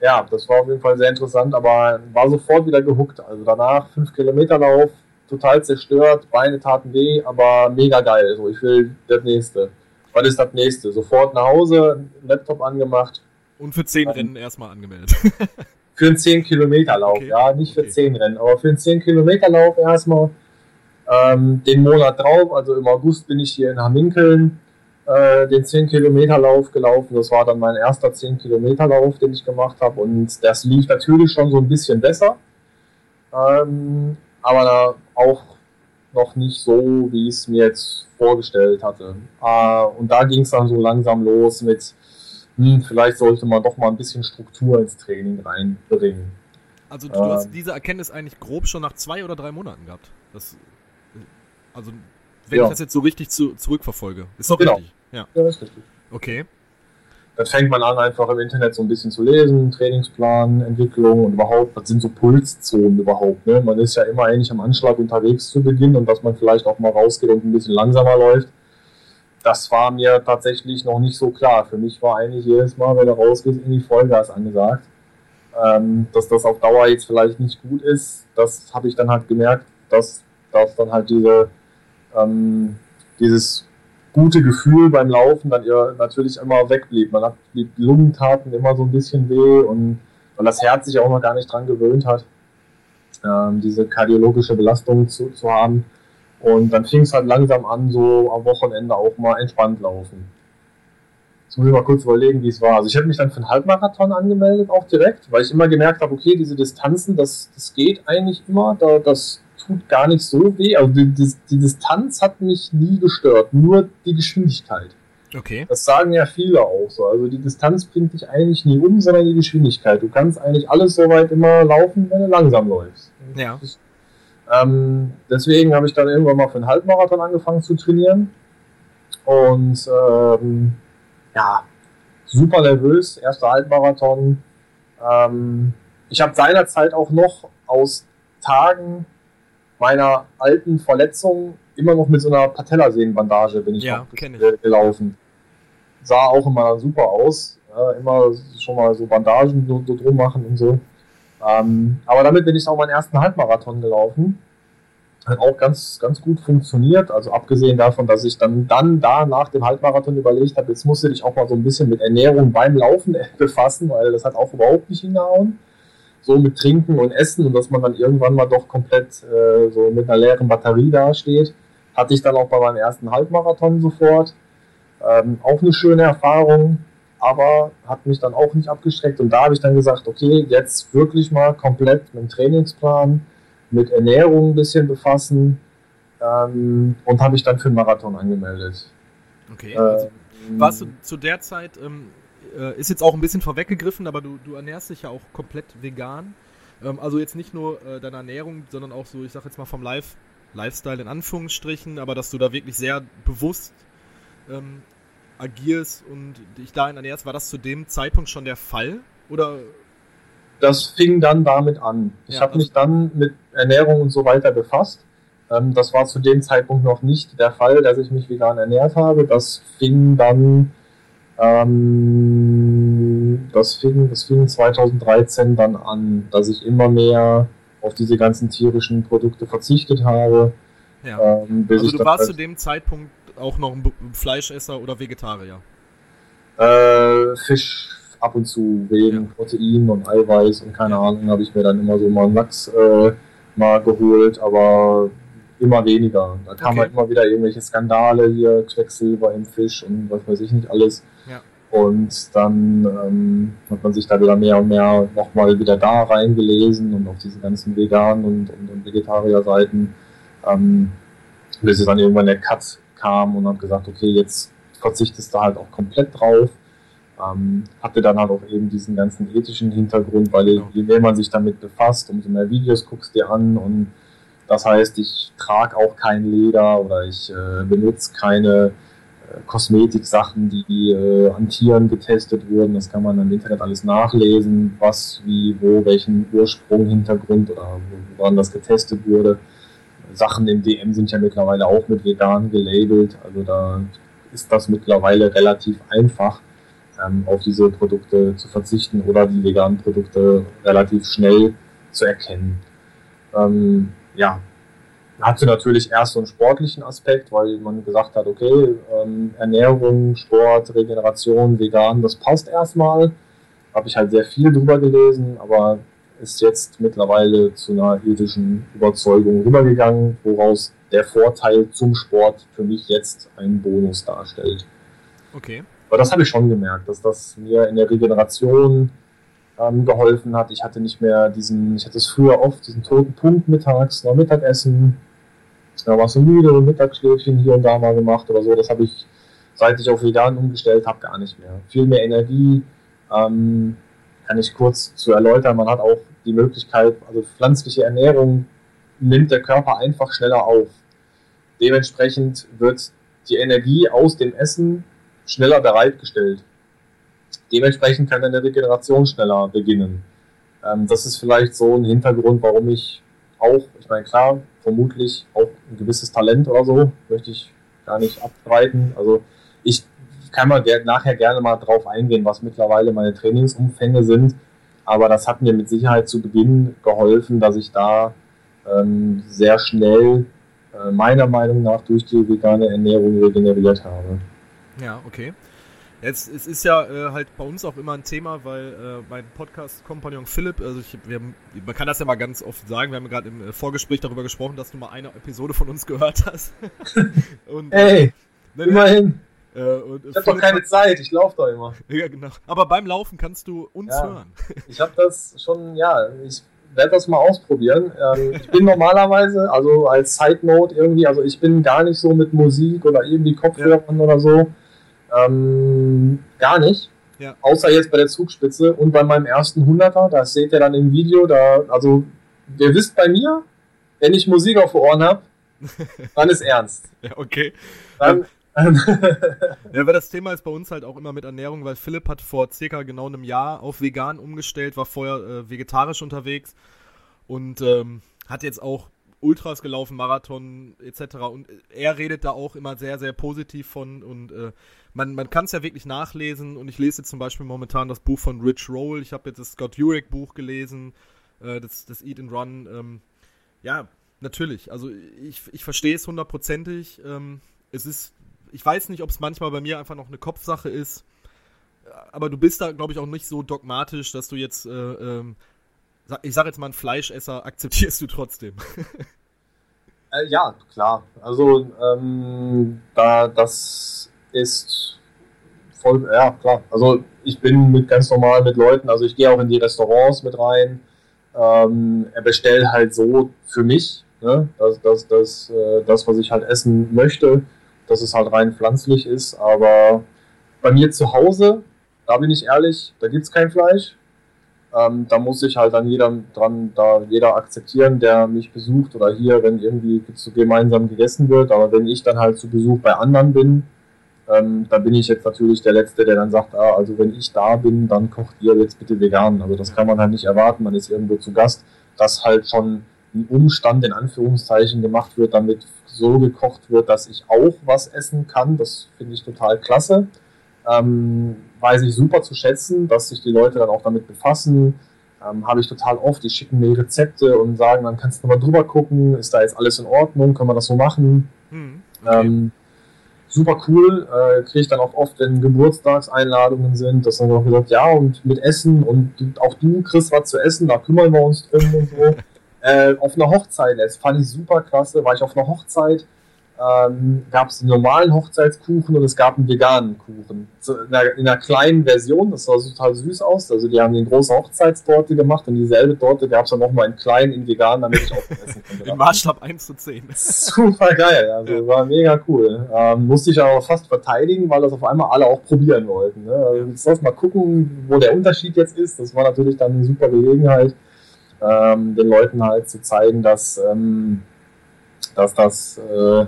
ja, das war auf jeden Fall sehr interessant, aber war sofort wieder gehuckt. Also danach 5 Kilometer Lauf, total zerstört, Beine taten weh, aber mega geil. So, ich will das nächste. Was ist das nächste? Sofort nach Hause, Laptop angemacht. Und für 10 Rennen erstmal angemeldet. für einen 10 Kilometer Lauf, okay. ja, nicht für okay. 10 Rennen, aber für einen 10 Kilometer Lauf erstmal. Ähm, den Monat drauf, also im August bin ich hier in Haminkeln äh, den 10-Kilometer-Lauf gelaufen. Das war dann mein erster 10-Kilometer-Lauf, den ich gemacht habe. Und das lief natürlich schon so ein bisschen besser. Ähm, aber auch noch nicht so, wie ich es mir jetzt vorgestellt hatte. Äh, und da ging es dann so langsam los mit, hm, vielleicht sollte man doch mal ein bisschen Struktur ins Training reinbringen. Also du ähm, hast diese Erkenntnis eigentlich grob schon nach zwei oder drei Monaten gehabt. Das, also wenn ja. ich das jetzt so richtig zu, zurückverfolge. Ist doch genau. richtig. Ja. ja, ist richtig. Okay. Dann fängt man an, einfach im Internet so ein bisschen zu lesen, Trainingsplan, Entwicklung und überhaupt, was sind so Pulszonen überhaupt. Ne? Man ist ja immer eigentlich am Anschlag unterwegs zu Beginn und dass man vielleicht auch mal rausgeht und ein bisschen langsamer läuft. Das war mir tatsächlich noch nicht so klar. Für mich war eigentlich jedes Mal, wenn du rausgehst, irgendwie Vollgas angesagt. Ähm, dass das auf Dauer jetzt vielleicht nicht gut ist, das habe ich dann halt gemerkt, dass, dass dann halt diese, ähm, dieses gute Gefühl beim Laufen dann ihr natürlich immer wegblieb. Man hat die Lungen taten immer so ein bisschen weh und weil das Herz sich auch noch gar nicht dran gewöhnt hat, ähm, diese kardiologische Belastung zu, zu haben. Und dann fing es halt langsam an, so am Wochenende auch mal entspannt laufen. Jetzt muss ich mal kurz überlegen, wie es war. Also ich habe mich dann für einen Halbmarathon angemeldet, auch direkt, weil ich immer gemerkt habe, okay, diese Distanzen, das, das geht eigentlich immer, da, das tut gar nicht so weh. Also die, die, die, Distanz hat mich nie gestört, nur die Geschwindigkeit. Okay. Das sagen ja viele auch so. Also die Distanz bringt dich eigentlich nie um, sondern die Geschwindigkeit. Du kannst eigentlich alles so weit immer laufen, wenn du langsam läufst. Ja. Ähm, deswegen habe ich dann irgendwann mal für einen Halbmarathon angefangen zu trainieren. Und ähm, ja, super nervös, erster Halbmarathon. Ähm, ich habe seinerzeit auch noch aus Tagen meiner alten Verletzung immer noch mit so einer Patellasehnenbandage bin ich, Ja, ich. ge- gelaufen. Sah auch immer super aus. Ja, immer schon mal so Bandagen so, so drum machen und so. Ähm, aber damit bin ich auch meinen ersten Halbmarathon gelaufen. Hat auch ganz, ganz gut funktioniert. Also abgesehen davon, dass ich dann, dann da nach dem Halbmarathon überlegt habe, jetzt musst du dich auch mal so ein bisschen mit Ernährung beim Laufen befassen, weil das hat auch überhaupt nicht hingehauen. So mit Trinken und Essen und dass man dann irgendwann mal doch komplett äh, so mit einer leeren Batterie dasteht. Hatte ich dann auch bei meinem ersten Halbmarathon sofort. Ähm, auch eine schöne Erfahrung, aber hat mich dann auch nicht abgeschreckt. Und da habe ich dann gesagt, okay, jetzt wirklich mal komplett mit dem Trainingsplan, mit Ernährung ein bisschen befassen ähm, und habe ich dann für den Marathon angemeldet. Okay. Äh, Also, warst du zu der Zeit, ähm, äh, ist jetzt auch ein bisschen vorweggegriffen, aber du, du ernährst dich ja auch komplett vegan. Ähm, also jetzt nicht nur äh, deine Ernährung, sondern auch so, ich sag jetzt mal vom Life, Lifestyle in Anführungsstrichen, aber dass du da wirklich sehr bewusst ähm, agierst und dich dahin ernährst, war das zu dem Zeitpunkt schon der Fall? Oder das fing dann damit an. Ich Ja, habe mich dann mit Ernährung und so weiter befasst. Ähm, das war zu dem Zeitpunkt noch nicht der Fall, dass ich mich vegan ernährt habe. Das fing dann, ähm, das fing, das fing 2013 dann an, dass ich immer mehr auf diese ganzen tierischen Produkte verzichtet habe. ja. Ähm, Also du warst halt- zu dem Zeitpunkt auch noch ein Fleischesser oder Vegetarier. Äh, Fisch ab und zu wegen Ja. Protein und Eiweiß und keine Ahnung, habe ich mir dann immer so mal einen Lachs äh, mal geholt, aber immer weniger. Da kamen Okay. halt immer wieder irgendwelche Skandale hier, Quecksilber im Fisch und was weiß ich nicht alles. Und dann ähm, hat man sich da wieder mehr und mehr nochmal wieder da reingelesen und auf diese ganzen Vegan- und, und, und Vegetarier-Seiten, ähm, bis es dann irgendwann der Cut kam und hat gesagt, okay, jetzt verzichtest du halt auch komplett drauf. Ähm, hatte dann halt auch eben diesen ganzen ethischen Hintergrund, weil Genau. je mehr man sich damit befasst, umso mehr Videos guckst dir an und das heißt, ich trage auch kein Leder oder ich äh, benutze keine Kosmetiksachen, die äh, an Tieren getestet wurden. Das kann man im Internet alles nachlesen, was, wie, wo, welchen Ursprung, Hintergrund oder wo- woran das getestet wurde. Sachen im DM sind ja mittlerweile auch mit vegan gelabelt, also da ist das mittlerweile relativ einfach, ähm, auf diese Produkte zu verzichten oder die veganen Produkte relativ schnell zu erkennen. Ähm, ja, hatte natürlich erst so einen sportlichen Aspekt, weil man gesagt hat, okay, ähm, Ernährung, Sport, Regeneration, vegan, das passt erstmal. Habe ich halt sehr viel drüber gelesen, aber ist jetzt mittlerweile zu einer ethischen Überzeugung rübergegangen, woraus der Vorteil zum Sport für mich jetzt einen Bonus darstellt. Okay. Aber das habe ich schon gemerkt, dass das mir in der Regeneration ähm, geholfen hat. Ich hatte nicht mehr diesen, ich hatte es früher oft, diesen toten Punkt mittags, nach Mittagessen. Da warst du müde Mittagsschläfchen hier und da mal gemacht oder so. Das habe ich, seit ich auf vegan umgestellt habe, gar nicht mehr. Viel mehr Energie. Ähm, kann ich kurz zu erläutern. Man hat auch die Möglichkeit, also pflanzliche Ernährung nimmt der Körper einfach schneller auf. Dementsprechend wird die Energie aus dem Essen schneller bereitgestellt. Dementsprechend kann eine Regeneration schneller beginnen. Ähm, das ist vielleicht so ein Hintergrund, warum ich auch, ich meine, klar, vermutlich auch ein gewisses Talent oder so, möchte ich gar nicht abstreiten. Also ich kann mal nachher gerne mal drauf eingehen, was mittlerweile meine Trainingsumfänge sind. Aber das hat mir mit Sicherheit zu Beginn geholfen, dass ich da ähm, sehr schnell äh, meiner Meinung nach durch die vegane Ernährung regeneriert habe. Ja, okay. Jetzt, es ist ja äh, halt bei uns auch immer ein Thema, weil äh, mein Podcast-Kompagnon Philipp, also ich, wir, haben- man kann das ja mal ganz oft sagen, wir haben gerade im äh, Vorgespräch darüber gesprochen, dass du mal eine Episode von uns gehört hast. und, Ey, ne, ne, immerhin. äh, und, Ich habe doch keine Zeit, ich laufe doch immer. Ja, genau. Aber beim Laufen kannst du uns Ja. hören. Ich habe das schon, ja, ich werde das mal ausprobieren. Ähm, ich bin normalerweise, also als Side Note irgendwie, also ich bin gar nicht so mit Musik oder irgendwie Kopfhörern oder so. Ähm, gar nicht. Ja. Außer jetzt bei der Zugspitze und bei meinem ersten Hunderter, das seht ihr dann im Video, da, also ihr wisst bei mir, wenn ich Musik auf Ohren habe, dann ist ernst. Ja, okay. Dann, ja, aber das Thema ist bei uns halt auch immer mit Ernährung, weil Philipp hat vor circa genau einem Jahr auf vegan umgestellt, war vorher äh, vegetarisch unterwegs und ähm, hat jetzt auch Ultras gelaufen, Marathon etc. Und er redet da auch immer sehr, sehr positiv von und äh, man, man kann es ja wirklich nachlesen und ich lese zum Beispiel momentan das Buch von Rich Roll, ich habe jetzt das Scott Jurek Buch gelesen, äh, das, das Eat and Run. Ähm, ja, natürlich, also ich, ich verstehe es hundertprozentig. Ähm, es ist ich weiß nicht, ob es manchmal bei mir einfach noch eine Kopfsache ist. Aber du bist da, glaube ich, auch nicht so dogmatisch, dass du jetzt, äh, ähm, ich sage jetzt mal, einen Fleischesser akzeptierst du trotzdem. äh, ja, klar. Also, ähm, da, das ist voll, ja, klar. Also, ich bin mit ganz normal mit Leuten, also ich gehe auch in die Restaurants mit rein. Ähm, er bestellt halt so für mich, ne? das, das, das, äh, das, was ich halt essen möchte dass es halt rein pflanzlich ist. Aber bei mir zu Hause, da bin ich ehrlich, da gibt es kein Fleisch. Ähm, da muss sich halt dann jeder dran, da jeder akzeptieren, der mich besucht oder hier, wenn irgendwie so gemeinsam gegessen wird. Aber wenn ich dann halt zu Besuch bei anderen bin, ähm, dann bin ich jetzt natürlich der Letzte, der dann sagt, ah, also wenn ich da bin, dann kocht ihr jetzt bitte vegan. Also das kann man halt nicht erwarten, man ist irgendwo zu Gast, dass halt schon ein Umstand in Anführungszeichen gemacht wird, damit so gekocht wird, dass ich auch was essen kann. Das finde ich total klasse. Ähm, weiß ich super zu schätzen, dass sich die Leute dann auch damit befassen. Ähm, Habe ich total oft, die schicken mir Rezepte und sagen, dann kannst du mal drüber gucken, ist da jetzt alles in Ordnung, können wir das so machen. Hm, okay. ähm, super cool, äh, kriege ich dann auch oft, wenn Geburtstagseinladungen sind, dass dann auch gesagt, ja, und mit Essen und auch du kriegst was zu essen, da kümmern wir uns drum und so. äh, auf einer Hochzeit. Das fand ich super klasse. War ich auf einer Hochzeit, ähm, gab es einen normalen Hochzeitskuchen und es gab einen veganen Kuchen. In, einer, in, einer, kleinen Version, das sah total süß aus. Also die haben eine große Hochzeitstorte gemacht und dieselbe Torte gab es dann nochmal in klein, in vegan, damit ich auch essen konnte. Im Maßstab 1 zu 10. Super geil, also war mega cool. Ähm, musste ich aber fast verteidigen, weil das auf einmal alle auch probieren wollten. Ne? Also sollst mal gucken, wo der Unterschied jetzt ist. Das war natürlich dann eine super Gelegenheit ähm, den Leuten halt zu zeigen, dass, ähm, dass das äh,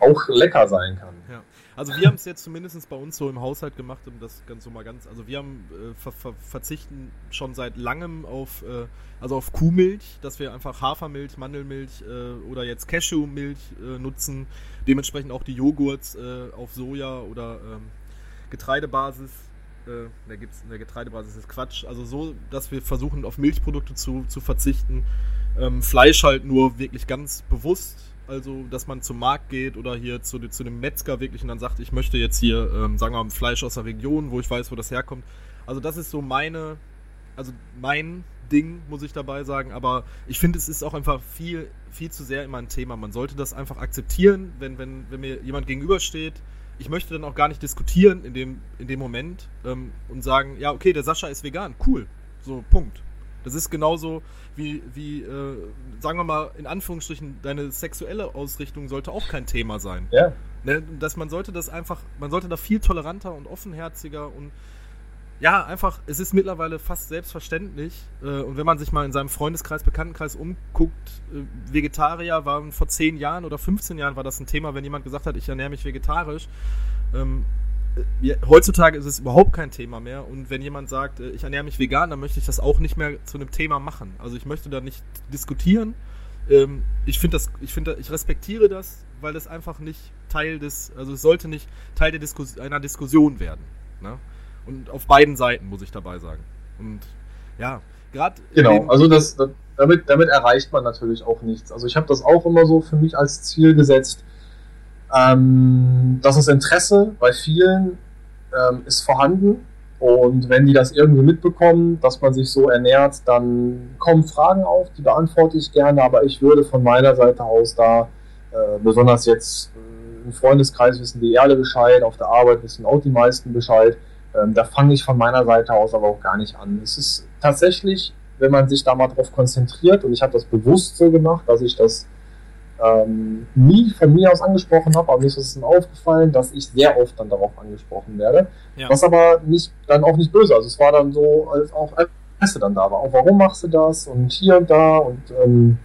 auch lecker sein kann. Ja. Also wir haben es jetzt zumindest bei uns so im Haushalt gemacht, um das ganz so mal ganz, also wir haben äh, ver ver verzichten schon seit langem auf, äh, also auf Kuhmilch, dass wir einfach Hafermilch, Mandelmilch äh, oder jetzt Cashewmilch äh, nutzen, dementsprechend auch die Joghurts äh, auf Soja oder ähm, Getreidebasis äh, da gibt es in der Getreidebasis ist Quatsch. Also so, dass wir versuchen, auf Milchprodukte zu, zu verzichten. Ähm, Fleisch halt nur wirklich ganz bewusst. Also, dass man zum Markt geht oder hier zu, zu dem Metzger wirklich und dann sagt, ich möchte jetzt hier, ähm, sagen wir mal, Fleisch aus der Region, wo ich weiß, wo das herkommt. Also, das ist so meine, also mein Ding, muss ich dabei sagen. Aber ich finde, es ist auch einfach viel, viel zu sehr immer ein Thema. Man sollte das einfach akzeptieren, wenn, wenn, wenn mir jemand gegenübersteht, ich möchte dann auch gar nicht diskutieren in dem, in dem Moment ähm, und sagen, ja, okay, der Sascha ist vegan, cool. So, Punkt. Das ist genauso wie, wie äh, sagen wir mal, in Anführungsstrichen, deine sexuelle Ausrichtung sollte auch kein Thema sein. Ja. Ne, dass man sollte das einfach, man sollte da viel toleranter und offenherziger und ja, einfach, es ist mittlerweile fast selbstverständlich. Äh, und wenn man sich mal in seinem Freundeskreis, Bekanntenkreis umguckt, äh, Vegetarier waren vor 10 Jahren oder 15 Jahren war das ein Thema, wenn jemand gesagt hat, ich ernähre mich vegetarisch. Ähm, äh, heutzutage ist es überhaupt kein Thema mehr. Und wenn jemand sagt, ich ernähre mich vegan, dann möchte ich das auch nicht mehr zu einem Thema machen. Also ich möchte da nicht diskutieren. Ähm, ich finde das, ich finde, ich respektiere das, weil das einfach nicht Teil des, also es sollte nicht Teil der Diskus einer Diskussion werden. Ne? Und auf beiden Seiten, muss ich dabei sagen. Und ja, gerade. Genau, also das, damit, damit erreicht man natürlich auch nichts. Also ich habe das auch immer so für mich als Ziel gesetzt, ähm, dass das Interesse bei vielen ähm, ist vorhanden. Und wenn die das irgendwie mitbekommen, dass man sich so ernährt, dann kommen Fragen auf, die beantworte ich gerne, aber ich würde von meiner Seite aus da, äh, besonders jetzt äh, im Freundeskreis wissen die alle Bescheid, auf der Arbeit wissen auch die meisten Bescheid, ähm, da fange ich von meiner Seite aus aber auch gar nicht an. Es ist tatsächlich, wenn man sich da mal drauf konzentriert, und ich habe das bewusst so gemacht, dass ich das ähm, nie von mir aus angesprochen habe, aber mir ist es dann aufgefallen, dass ich sehr oft dann darauf angesprochen werde. Ja. Was aber nicht, dann auch nicht böse. Also es war dann so, als auch Interesse dann da war. Auch warum machst du das und hier und da und ähm,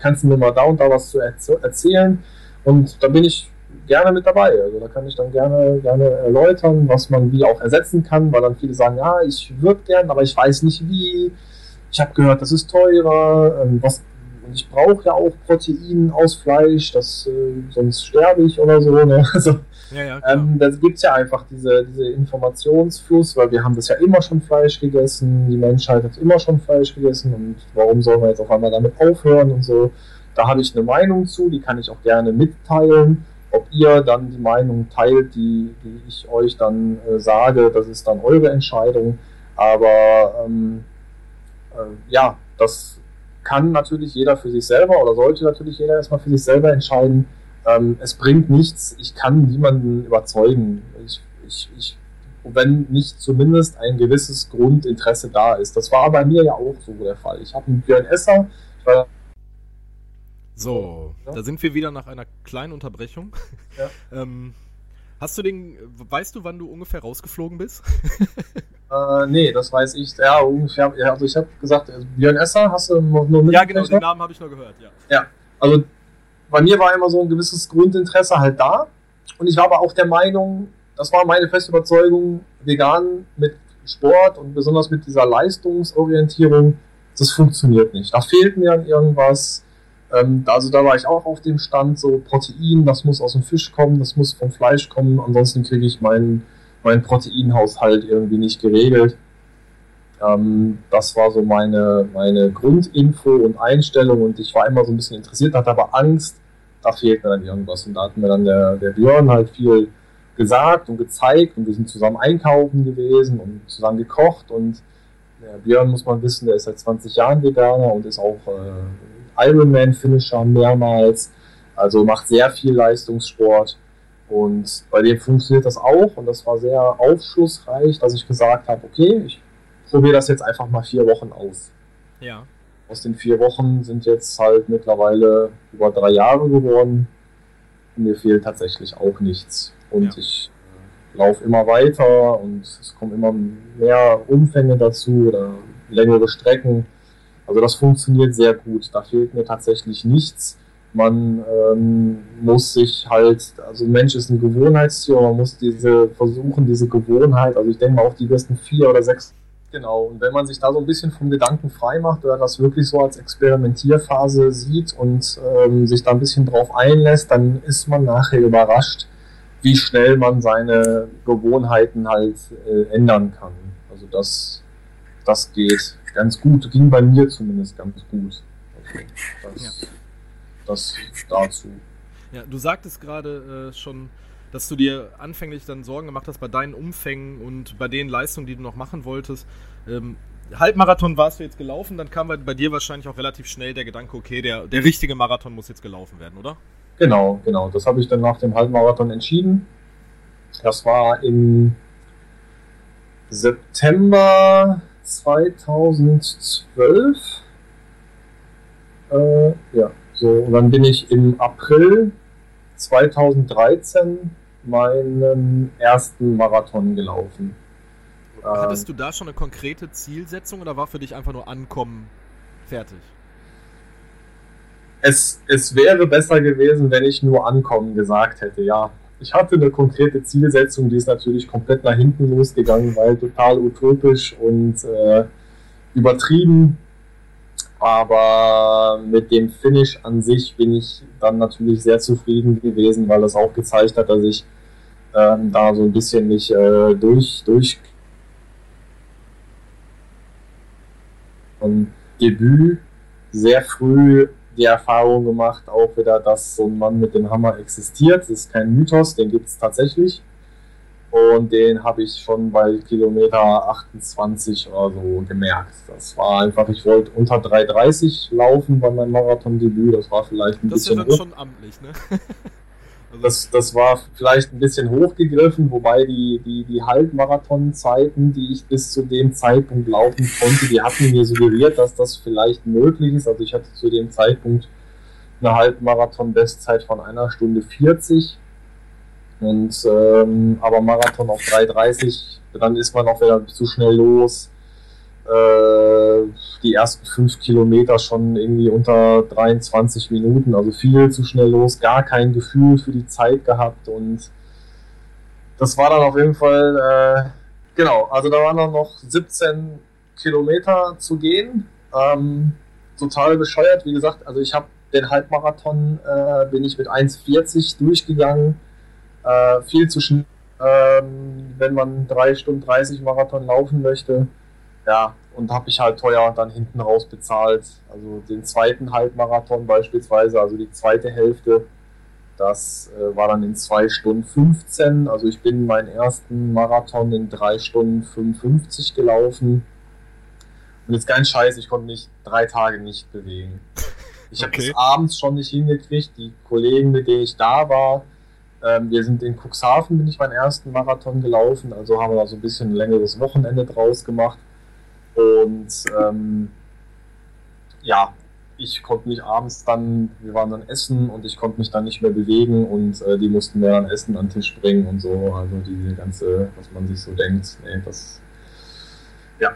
kannst du mir mal da und da was zu erzählen? Und da bin ich gerne mit dabei. Also da kann ich dann gerne, gerne erläutern, was man wie auch ersetzen kann, weil dann viele sagen, ja, ich würde gern, aber ich weiß nicht wie. Ich habe gehört, das ist teurer. Ähm, was, ich brauche ja auch Protein aus Fleisch, das, äh, sonst sterbe ich oder so. Ne? Also, ja, ja, ähm, da gibt es ja einfach diese, diese Informationsfluss, weil wir haben das ja immer schon Fleisch gegessen, die Menschheit hat immer schon Fleisch gegessen und warum sollen wir jetzt auf einmal damit aufhören und so. Da habe ich eine Meinung zu, die kann ich auch gerne mitteilen. Ob ihr dann die Meinung teilt, die, die ich euch dann äh, sage, das ist dann eure Entscheidung. Aber ähm, äh, ja, das kann natürlich jeder für sich selber oder sollte natürlich jeder erstmal für sich selber entscheiden. Ähm, es bringt nichts, ich kann niemanden überzeugen. Ich, ich, ich, wenn nicht zumindest ein gewisses Grundinteresse da ist. Das war bei mir ja auch so der Fall. Ich habe einen Björn Esser, ich war so, ja. da sind wir wieder nach einer kleinen Unterbrechung. Ja. ähm, hast du den, weißt du, wann du ungefähr rausgeflogen bist? äh, nee, das weiß ich. Ja, ungefähr. Ja, also ich habe gesagt, also Björn Esser, hast du nur mit? Ja, genau, den Namen habe ich nur gehört, ja. Ja, also bei mir war immer so ein gewisses Grundinteresse halt da. Und ich war aber auch der Meinung, das war meine feste Überzeugung, vegan mit Sport und besonders mit dieser Leistungsorientierung, das funktioniert nicht. Da fehlt mir an irgendwas ähm, also da war ich auch auf dem Stand, so Protein, das muss aus dem Fisch kommen, das muss vom Fleisch kommen, ansonsten kriege ich meinen mein Proteinhaushalt irgendwie nicht geregelt. Ähm, das war so meine, meine Grundinfo und Einstellung und ich war immer so ein bisschen interessiert, hatte aber Angst, da fehlt mir dann irgendwas. Und da hat mir dann der, der Björn halt viel gesagt und gezeigt und wir sind zusammen einkaufen gewesen und zusammen gekocht und der Björn muss man wissen, der ist seit 20 Jahren Veganer und ist auch äh, Ironman-Finisher mehrmals, also macht sehr viel Leistungssport. Und bei dem funktioniert das auch und das war sehr aufschlussreich, dass ich gesagt habe, okay, ich probiere das jetzt einfach mal vier Wochen aus. Ja. Aus den vier Wochen sind jetzt halt mittlerweile über drei Jahre geworden. Und mir fehlt tatsächlich auch nichts. Und ja. ich äh, laufe immer weiter und es kommen immer mehr Umfänge dazu oder längere Strecken. Also das funktioniert sehr gut. Da fehlt mir tatsächlich nichts. Man ähm, muss sich halt, also Mensch ist ein Gewohnheitstier, man muss diese versuchen, diese Gewohnheit, also ich denke mal auch die besten vier oder sechs, genau. Und wenn man sich da so ein bisschen vom Gedanken frei macht oder das wirklich so als Experimentierphase sieht und ähm, sich da ein bisschen drauf einlässt, dann ist man nachher überrascht, wie schnell man seine Gewohnheiten halt äh, ändern kann. Also das, das geht ganz gut, ging bei mir zumindest ganz gut. Okay, das, ja. Das dazu. Ja, du sagtest gerade äh, schon, dass du dir anfänglich dann Sorgen gemacht hast bei deinen Umfängen und bei den Leistungen, die du noch machen wolltest. Ähm, Halbmarathon warst du jetzt gelaufen, dann kam bei dir wahrscheinlich auch relativ schnell der Gedanke, okay, der, der richtige Marathon muss jetzt gelaufen werden, oder? Genau, genau. Das habe ich dann nach dem Halbmarathon entschieden. Das war im September 2012. Äh, ja, so. Und dann bin ich im April 2013 meinen ersten Marathon gelaufen. Hattest du da schon eine konkrete Zielsetzung oder war für dich einfach nur Ankommen fertig? Es, es wäre besser gewesen, wenn ich nur Ankommen gesagt hätte, ja ich hatte eine konkrete Zielsetzung, die ist natürlich komplett nach hinten losgegangen, weil total utopisch und äh, übertrieben. Aber mit dem Finish an sich bin ich dann natürlich sehr zufrieden gewesen, weil das auch gezeigt hat, dass ich ähm, da so ein bisschen nicht äh, durch, durch und Debüt sehr früh die Erfahrung gemacht, auch wieder, dass so ein Mann mit dem Hammer existiert. Das ist kein Mythos, den gibt es tatsächlich. Und den habe ich schon bei Kilometer 28 oder so gemerkt. Das war einfach, ich wollte unter 3,30 laufen bei meinem Marathon-Debüt. Das war vielleicht ein das bisschen. Das ist ja dann schon amtlich, ne? Also das, das war vielleicht ein bisschen hochgegriffen, wobei die, die, die Halbmarathon-Zeiten, die ich bis zu dem Zeitpunkt laufen konnte, die hatten mir suggeriert, dass das vielleicht möglich ist. Also ich hatte zu dem Zeitpunkt eine Halbmarathon-Bestzeit von einer Stunde 40. Und ähm, aber Marathon auf 3,30, dann ist man auch wieder zu schnell los. äh, die ersten fünf Kilometer schon irgendwie unter 23 Minuten, also viel zu schnell los, gar kein Gefühl für die Zeit gehabt und das war dann auf jeden Fall, äh, genau, also da waren dann noch 17 Kilometer zu gehen. Ähm, total bescheuert, wie gesagt, also ich habe den Halbmarathon, äh, bin ich mit 1,40 durchgegangen, äh, viel zu schnell, ähm, wenn man 3 Stunden 30 Marathon laufen möchte. Ja, und habe ich halt teuer dann hinten raus bezahlt. Also den zweiten Halbmarathon beispielsweise, also die zweite Hälfte, das äh, war dann in 2 Stunden 15. Also ich bin meinen ersten Marathon in 3 Stunden 55 gelaufen. Und jetzt kein Scheiß, ich konnte mich drei Tage nicht bewegen. Ich habe Okay. es abends schon nicht hingekriegt. Die Kollegen, mit denen ich da war, ähm, wir sind in Cuxhaven, bin ich meinen ersten Marathon gelaufen. Also haben wir da so ein bisschen ein längeres Wochenende draus gemacht. Und ähm, ja, ich konnte mich abends dann, wir waren dann essen und ich konnte mich dann nicht mehr bewegen und äh, die mussten mir dann Essen an den Tisch bringen und so. Also diese ganze, was man sich so denkt, nee, das. Ja.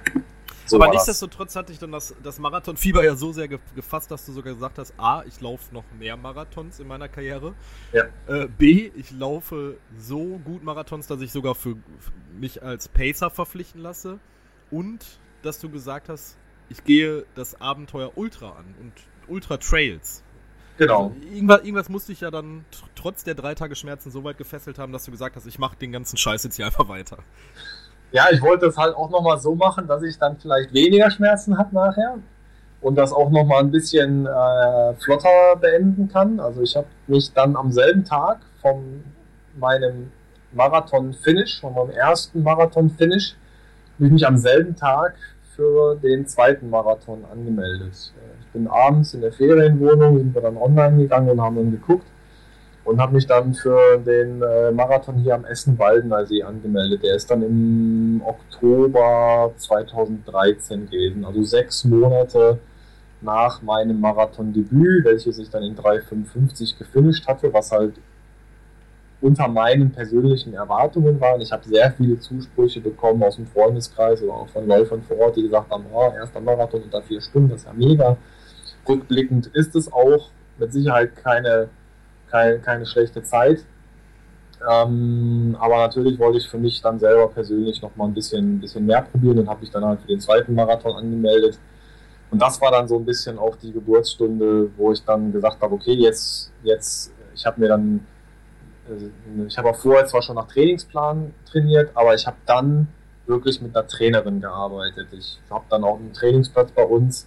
So Aber nichtsdestotrotz hatte ich dann das, das Marathonfieber ja so sehr ge gefasst, dass du sogar gesagt hast, A, ich laufe noch mehr Marathons in meiner Karriere. Ja. Äh, B, ich laufe so gut Marathons, dass ich sogar für, für mich als Pacer verpflichten lasse. Und dass du gesagt hast, ich gehe das Abenteuer Ultra an und Ultra Trails. Genau. Also irgendwas, irgendwas musste ich ja dann tr- trotz der drei Tage Schmerzen so weit gefesselt haben, dass du gesagt hast, ich mache den ganzen Scheiß jetzt hier einfach weiter. Ja, ich wollte es halt auch nochmal so machen, dass ich dann vielleicht weniger Schmerzen habe nachher und das auch nochmal ein bisschen äh, flotter beenden kann. Also ich habe mich dann am selben Tag von meinem Marathon-Finish, von meinem ersten Marathon-Finish, habe ich mich am selben Tag für den zweiten Marathon angemeldet. Äh, Ich bin abends in der Ferienwohnung, sind wir dann online gegangen und haben dann geguckt und habe mich dann für den äh, Marathon hier am Essen-Waldener See angemeldet. Der ist dann im Oktober 2013 gewesen, also sechs Monate nach meinem Marathon-Debüt, welches ich dann in 3,55 gefinisht hatte, was halt unter meinen persönlichen Erwartungen war. Und ich habe sehr viele Zusprüche bekommen aus dem Freundeskreis oder auch von Läufern vor Ort, die gesagt haben, oh, erster Marathon unter vier Stunden, das ist ja mega. Rückblickend ist es auch mit Sicherheit keine keine, keine schlechte Zeit. Ähm, aber natürlich wollte ich für mich dann selber persönlich noch mal ein bisschen, bisschen mehr probieren und habe mich dann halt für den zweiten Marathon angemeldet. Und das war dann so ein bisschen auch die Geburtsstunde, wo ich dann gesagt habe, okay, jetzt, jetzt, ich habe mir dann, äh, ich habe auch vorher zwar schon nach Trainingsplan trainiert, aber ich habe dann wirklich mit einer Trainerin gearbeitet. Ich habe dann auch einen Trainingsplatz bei uns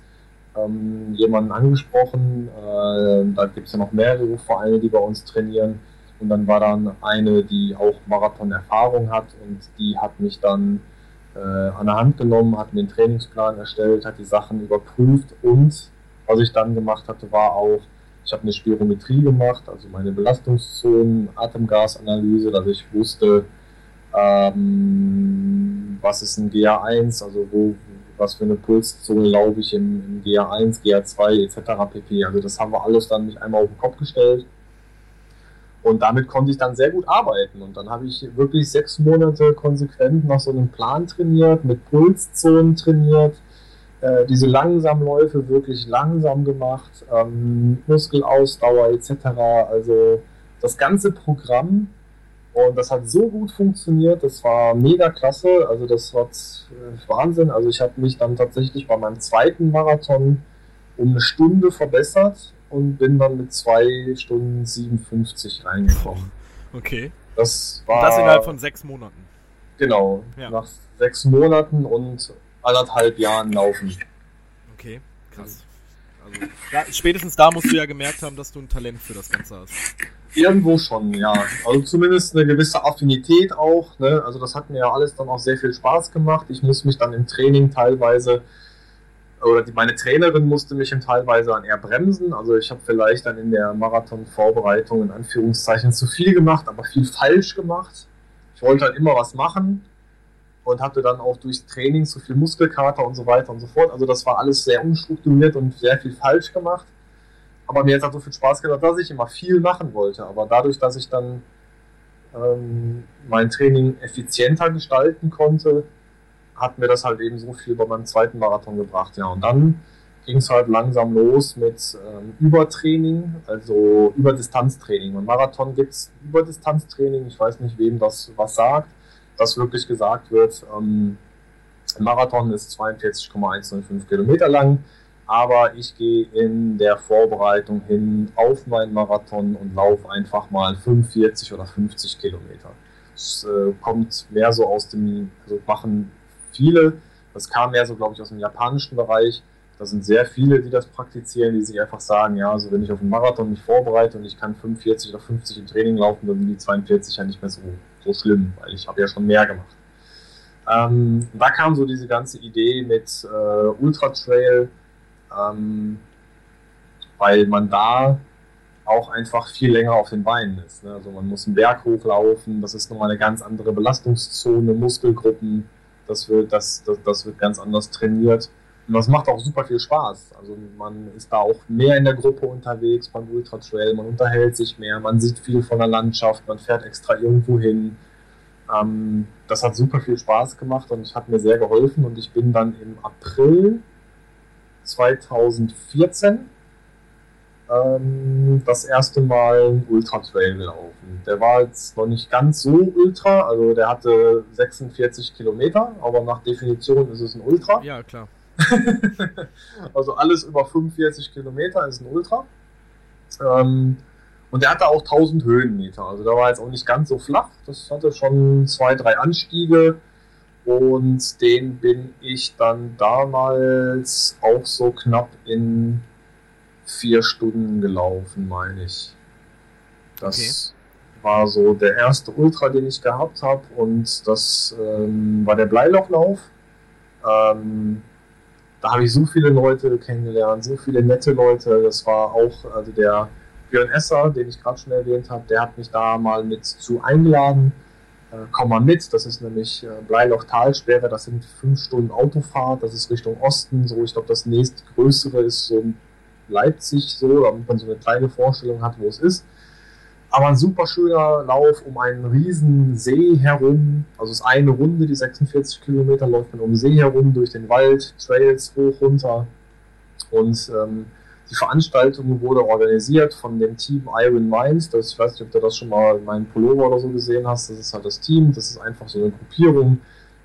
ähm, jemanden angesprochen. Äh, da gibt es ja noch mehrere Vereine, die bei uns trainieren. Und dann war dann eine, die auch Marathon-Erfahrung hat und die hat mich dann äh, an der Hand genommen, hat mir einen Trainingsplan erstellt, hat die Sachen überprüft und was ich dann gemacht hatte, war auch, ich habe eine Spirometrie gemacht, also meine Belastungszonen, Atemgasanalyse, dass ich wusste, ähm, was ist ein GA1, also wo, was für eine Pulszone laufe ich im, im GA1, GA2 etc. pp. Also das haben wir alles dann nicht einmal auf den Kopf gestellt. Und damit konnte ich dann sehr gut arbeiten. Und dann habe ich wirklich sechs Monate konsequent nach so einem Plan trainiert, mit Pulszonen trainiert, äh, diese Langsamläufe wirklich langsam gemacht, ähm, Muskelausdauer etc. Also das ganze Programm. Und das hat so gut funktioniert, das war mega klasse. Also das war äh, Wahnsinn. Also ich habe mich dann tatsächlich bei meinem zweiten Marathon um eine Stunde verbessert und bin dann mit 2 Stunden 57 reingekommen. Okay. Das Und war das innerhalb von sechs Monaten. genau Ja. nach sechs Monaten und anderthalb Jahren laufen. Okay, krass. Also, da, spätestens da musst du ja gemerkt haben, dass du ein Talent für das Ganze hast. Irgendwo schon, ja. Also zumindest eine gewisse Affinität auch. Ne? Also das hat mir ja alles dann auch sehr viel Spaß gemacht. Ich muss mich dann im Training teilweise oder die, meine Trainerin musste mich teilweise dann eher bremsen. Also ich habe vielleicht dann in der Marathon-Vorbereitung in Anführungszeichen zu viel gemacht, aber viel falsch gemacht. Ich wollte halt immer was machen und hatte dann auch durchs Training zu viel Muskelkater und so weiter und so fort. Also das war alles sehr unstrukturiert und sehr viel falsch gemacht. Aber mir hat es so viel Spaß gemacht, dass ich immer viel machen wollte. Aber dadurch, dass ich dann ähm, mein Training effizienter gestalten konnte, hat mir das halt eben so viel bei meinem zweiten Marathon gebracht. Ja, und dann ging es halt langsam los mit ähm, Übertraining, also Überdistanztraining. Beim Marathon gibt es Überdistanztraining. Ich weiß nicht, wem das was sagt, dass wirklich gesagt wird, ähm, ein Marathon ist 42,105 Kilometer lang, aber ich gehe in der Vorbereitung hin auf meinen Marathon und laufe einfach mal 45 oder 50 Kilometer. Das äh, kommt mehr so aus dem, also machen viele, das kam mehr so, glaube ich, aus dem japanischen Bereich. Da sind sehr viele, die das praktizieren, die sich einfach sagen, ja, also wenn ich auf einen Marathon mich vorbereite und ich kann 45 oder 50 im Training laufen, dann sind die 42 ja nicht mehr so, so schlimm, weil ich habe ja schon mehr gemacht. Ähm, da kam so diese ganze Idee mit äh, Ultra Trail, ähm, weil man da auch einfach viel länger auf den Beinen ist. Ne? Also man muss einen Berg hochlaufen, das ist nochmal eine ganz andere Belastungszone, Muskelgruppen, das wird, das, das, das wird ganz anders trainiert. Und das macht auch super viel Spaß. Also man ist da auch mehr in der Gruppe unterwegs beim Ultra Trail, man unterhält sich mehr, man sieht viel von der Landschaft, man fährt extra irgendwo hin. Ähm, das hat super viel Spaß gemacht und hat mir sehr geholfen und ich bin dann im April 2014 ähm, das erste Mal einen Ultra Trail gelaufen. Der war jetzt noch nicht ganz so ultra, also der hatte 46 Kilometer, aber nach Definition ist es ein Ultra. Ja, klar. also alles über 45 Kilometer ist ein Ultra. Ähm, und der hatte auch 1000 Höhenmeter. Also da war jetzt auch nicht ganz so flach. Das hatte schon zwei, drei Anstiege. Und den bin ich dann damals auch so knapp in vier Stunden gelaufen, meine ich. Das okay. war so der erste Ultra, den ich gehabt habe. Und das ähm, war der Bleilochlauf. Ähm, da habe ich so viele Leute kennengelernt, so viele nette Leute. Das war auch, also der Björn Esser, den ich gerade schon erwähnt habe, der hat mich da mal mit zu eingeladen. Äh, komm mal mit, das ist nämlich äh, Bleiloch-Talsperre, das sind fünf Stunden Autofahrt, das ist Richtung Osten, so ich glaube das nächstgrößere ist so Leipzig, so, damit man so eine kleine Vorstellung hat, wo es ist. Aber ein super schöner Lauf um einen riesen See herum. Also es ist eine Runde, die 46 Kilometer läuft man um den See herum, durch den Wald, Trails hoch, runter. Und ähm, die Veranstaltung wurde organisiert von dem Team Iron Mind. Das, ich weiß nicht, ob du das schon mal in meinem Pullover oder so gesehen hast. Das ist halt das Team. Das ist einfach so eine Gruppierung,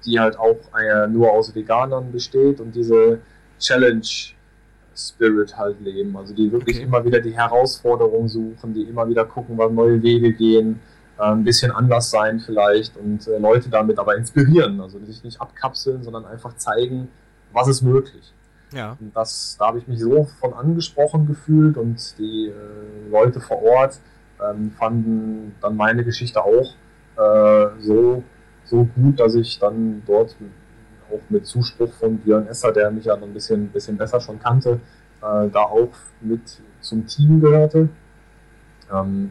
die halt auch äh, nur aus Veganern besteht und diese Challenge Spirit halt leben. Also die wirklich okay. immer wieder die Herausforderung suchen, die immer wieder gucken, was neue Wege gehen, äh, ein bisschen anders sein vielleicht und äh, Leute damit aber inspirieren. Also sich nicht abkapseln, sondern einfach zeigen, was ist möglich. Ja. Und das, da habe ich mich so von angesprochen gefühlt und die äh, Leute vor Ort ähm, fanden dann meine Geschichte auch äh, so, so gut, dass ich dann dort auch mit Zuspruch von Björn Esser, der mich ja noch ein bisschen, bisschen besser schon kannte, äh, da auch mit zum Team gehörte. Ähm,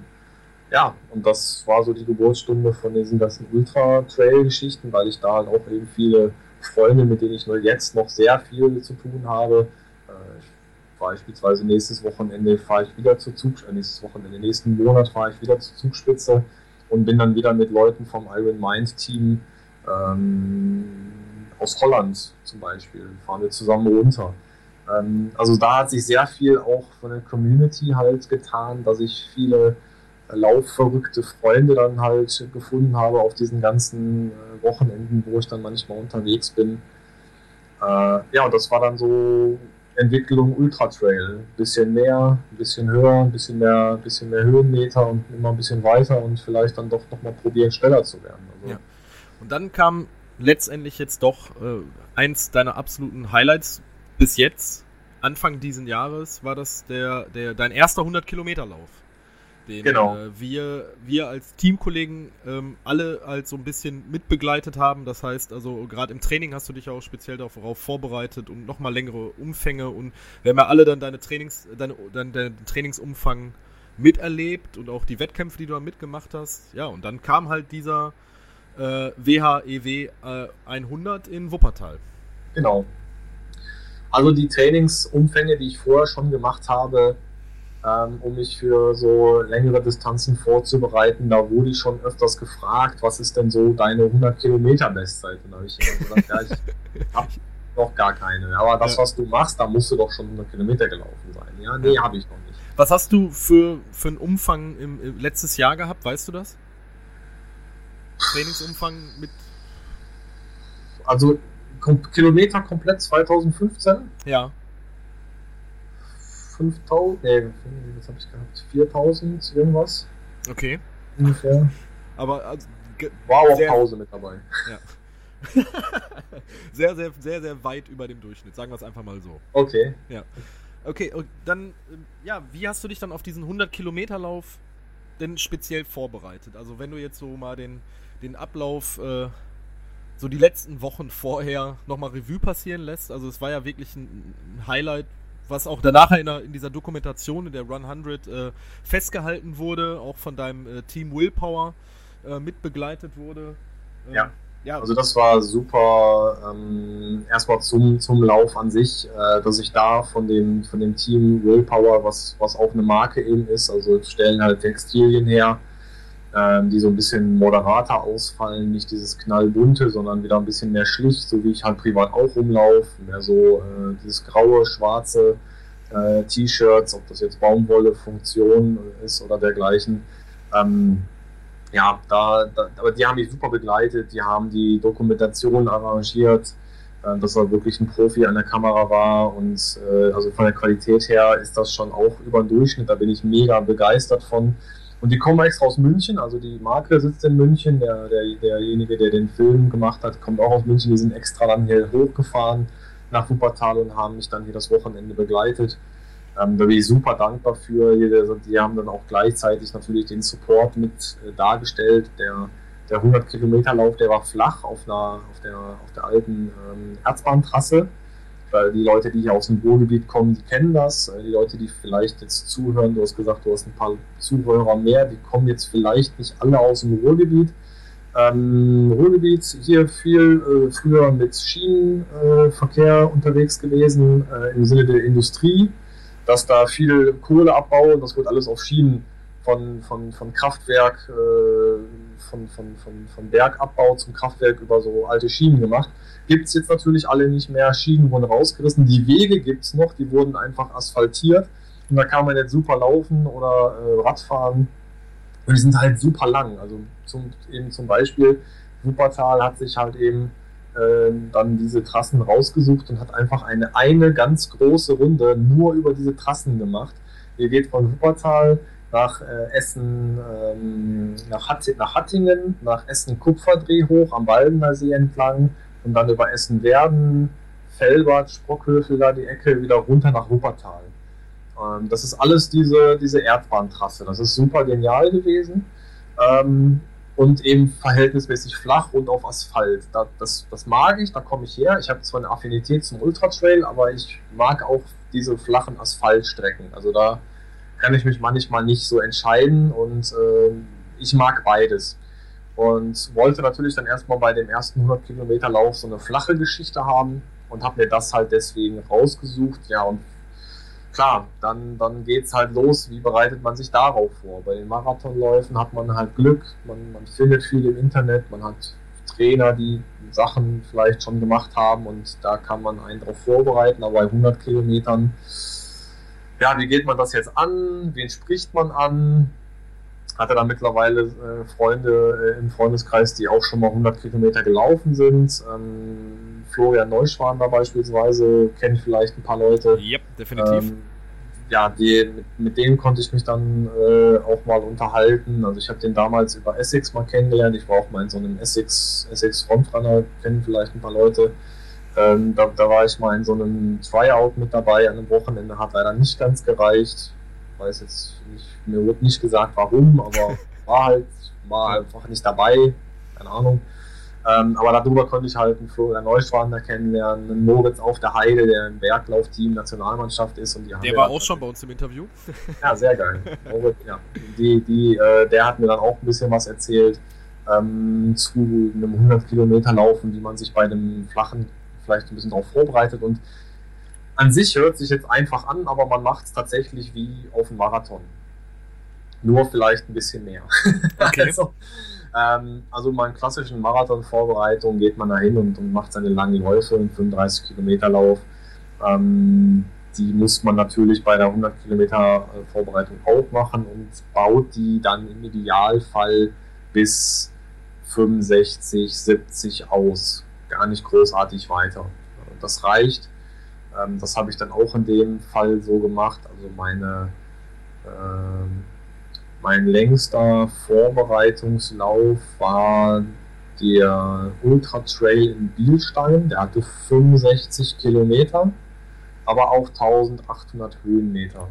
ja, und das war so die Geburtsstunde von diesen ganzen Ultra-Trail-Geschichten, weil ich da halt auch eben viele Freunde, mit denen ich nur jetzt noch sehr viel zu tun habe. Äh, beispielsweise nächstes Wochenende fahre ich wieder zur Zug, äh, nächstes Wochenende, nächsten Monat fahre ich wieder zur Zugspitze und bin dann wieder mit Leuten vom Iron Mind Team ähm, aus Holland zum Beispiel, fahren wir zusammen runter. Ähm, also da hat sich sehr viel auch von der Community halt getan, dass ich viele laufverrückte Freunde dann halt gefunden habe auf diesen ganzen äh, Wochenenden, wo ich dann manchmal unterwegs bin. Äh, ja, und das war dann so Entwicklung Ultra Trail. Bisschen mehr, ein bisschen höher, ein bisschen mehr, ein bisschen mehr Höhenmeter und immer ein bisschen weiter und vielleicht dann doch nochmal probieren, schneller zu werden. Also, ja. Und dann kam letztendlich jetzt doch äh, eins deiner absoluten Highlights bis jetzt. Anfang diesen Jahres war das der, der dein erster 100 Kilometer Lauf. Den genau. äh, wir, wir als Teamkollegen ähm, alle als so ein bisschen mitbegleitet haben. Das heißt, also gerade im Training hast du dich auch speziell darauf vorbereitet und nochmal längere Umfänge und wir haben ja alle dann deine Trainings, deine, dein, deinen Trainingsumfang miterlebt und auch die Wettkämpfe, die du da mitgemacht hast. Ja, und dann kam halt dieser, äh, WHEW äh, 100 in Wuppertal. Genau. Also die Trainingsumfänge, die ich vorher schon gemacht habe, ähm, um mich für so längere Distanzen vorzubereiten. Da wurde ich schon öfters gefragt, was ist denn so deine 100 Kilometer Bestzeit? Und da habe ich immer gesagt, ja, ich habe noch gar keine. Aber das, was du machst, da musst du doch schon 100 Kilometer gelaufen sein. Ja, nee, habe ich noch nicht. Was hast du für, für einen Umfang im, im letztes Jahr gehabt? Weißt du das? Trainingsumfang mit. Also Kilometer komplett 2015? Ja. 5000, nee, was habe ich gehabt? 4000 irgendwas Okay. ungefähr. Aber also, War auch Sehr- Pause mit dabei. sehr, sehr, sehr, sehr weit über dem Durchschnitt. Sagen wir es einfach mal so. Okay. Okay, und dann, ähm, ja, wie hast du dich dann auf diesen 100-Kilometer-Lauf denn speziell vorbereitet? Also, wenn du jetzt so mal den, den Ablauf, äh, so die letzten Wochen vorher nochmal Revue passieren lässt. Also, es war ja wirklich ein, ein Highlight, was auch danach in, der, in dieser Dokumentation, in der Run 100, äh, festgehalten wurde, auch von deinem äh, Team Willpower äh, mitbegleitet wurde. Ähm, Ja. Ja, Also das war super. Ähm, erstmal zum, zum Lauf an sich, äh, dass ich da von dem, von dem Team Willpower, was, was auch eine Marke eben ist, also stellen halt Textilien her, ähm, die so ein bisschen moderater ausfallen, nicht dieses knallbunte, sondern wieder ein bisschen mehr schlicht, so wie ich halt privat auch rumlaufe, mehr so äh, dieses graue, schwarze äh, T-Shirts, ob das jetzt Baumwolle, Funktion ist oder dergleichen. Ähm, ja, da, da, aber die haben mich super begleitet, die haben die Dokumentation arrangiert, äh, dass er wirklich ein Profi an der Kamera war und äh, also von der Qualität her ist das schon auch über den Durchschnitt, da bin ich mega begeistert von. Und die kommen extra aus München, also die Marke sitzt in München, der, der, derjenige, der den Film gemacht hat, kommt auch aus München, die sind extra dann hier hochgefahren nach Wuppertal und haben mich dann hier das Wochenende begleitet. Ähm, da bin ich super dankbar für. Die, die haben dann auch gleichzeitig natürlich den Support mit äh, dargestellt. Der, der 100 Kilometer Lauf, der war flach auf, einer, auf, der, auf der alten ähm, Erzbahntrasse. Weil die Leute, die hier aus dem Ruhrgebiet kommen, die kennen das. Äh, Die Leute, die vielleicht jetzt zuhören, du hast gesagt, du hast ein paar Zuhörer mehr, die kommen jetzt vielleicht nicht alle aus dem Ruhrgebiet. Ähm, Ruhrgebiet hier viel äh, früher mit Schienenverkehr äh, unterwegs gewesen, äh, im Sinne der Industrie dass da viel Kohleabbau und das wird alles auf Schienen von, von, von Kraftwerk, äh, von, von, von, von Bergabbau zum Kraftwerk über so alte Schienen gemacht. Gibt es jetzt natürlich alle nicht mehr. Schienen wurden rausgerissen. Die Wege gibt es noch, die wurden einfach asphaltiert. Und da kann man jetzt super laufen oder äh, Radfahren. Und die sind halt super lang. Also zum, eben zum Beispiel, Wuppertal hat sich halt eben äh, dann diese Trassen rausgesucht und hat einfach eine, eine ganz große Runde nur über diese Trassen gemacht. Ihr geht von Wuppertal nach äh, Essen, ähm, nach, Hatt nach Hattingen, nach Essen-Kupferdreh hoch am Baldener See entlang und dann über Essen-Werden, Felbert, Sprockhövel da die Ecke wieder runter nach Wuppertal. Ähm, das ist alles diese, diese Erdbahntrasse. Das ist super genial gewesen. Ähm, und eben verhältnismäßig flach und auf Asphalt. Da, das, das mag ich, da komme ich her. Ich habe zwar eine Affinität zum Ultratrail, aber ich mag auch diese flachen Asphaltstrecken. Also da kann ich mich manchmal nicht so entscheiden und äh, ich mag beides. Und wollte natürlich dann erstmal bei dem ersten 100 Kilometer Lauf so eine flache Geschichte haben und habe mir das halt deswegen rausgesucht. Ja, und klar, dann, dann geht es halt los, wie bereitet man sich darauf vor. Bei den Marathonläufen hat man halt Glück, man, man findet viel im Internet, man hat Trainer, die Sachen vielleicht schon gemacht haben und da kann man einen darauf vorbereiten, aber bei 100 Kilometern, ja, wie geht man das jetzt an, wen spricht man an? Hatte da mittlerweile äh, Freunde äh, im Freundeskreis, die auch schon mal 100 Kilometer gelaufen sind. Ähm, Florian Neuschwan da beispielsweise, kennt vielleicht ein paar Leute. Yep, definitiv. Ähm, ja, die, mit, mit denen konnte ich mich dann äh, auch mal unterhalten. Also ich habe den damals über Essex mal kennengelernt. Ich war auch mal in so einem Essex, Essex Frontrunner, kennen vielleicht ein paar Leute. Ähm, da, da war ich mal in so einem Tryout mit dabei an einem Wochenende, hat leider nicht ganz gereicht. Weiß jetzt nicht, mir wurde nicht gesagt warum, aber war halt, war einfach nicht dabei, keine Ahnung. Ähm, aber darüber konnte ich halt einen Florian Neuschwan da kennenlernen, einen Moritz auf der Heide, der im Berglaufteam Nationalmannschaft ist. Und die Der war auch schon bei uns im Interview. Ja, sehr geil. Moritz, ja. Die, die, äh, der hat mir dann auch ein bisschen was erzählt ähm, zu einem 100 Kilometer Laufen, wie man sich bei einem flachen vielleicht ein bisschen darauf vorbereitet. Und an sich hört sich jetzt einfach an, aber man macht es tatsächlich wie auf dem Marathon. Nur vielleicht ein bisschen mehr. Okay. also, ähm, also mal in klassischen Marathon-Vorbereitungen geht man da hin und, und, macht seine langen Läufe, einen 35 Kilometer Lauf. Ähm, die muss man natürlich bei der 100 Kilometer äh, Vorbereitung auch machen und baut die dann im Idealfall bis 65, 70 aus. Gar nicht großartig weiter. Das reicht. Ähm, das habe ich dann auch in dem Fall so gemacht. Also meine, äh, mein längster Vorbereitungslauf war der Ultra Trail in Bielstein. Der hatte 65 Kilometer, aber auch 1800 Höhenmeter.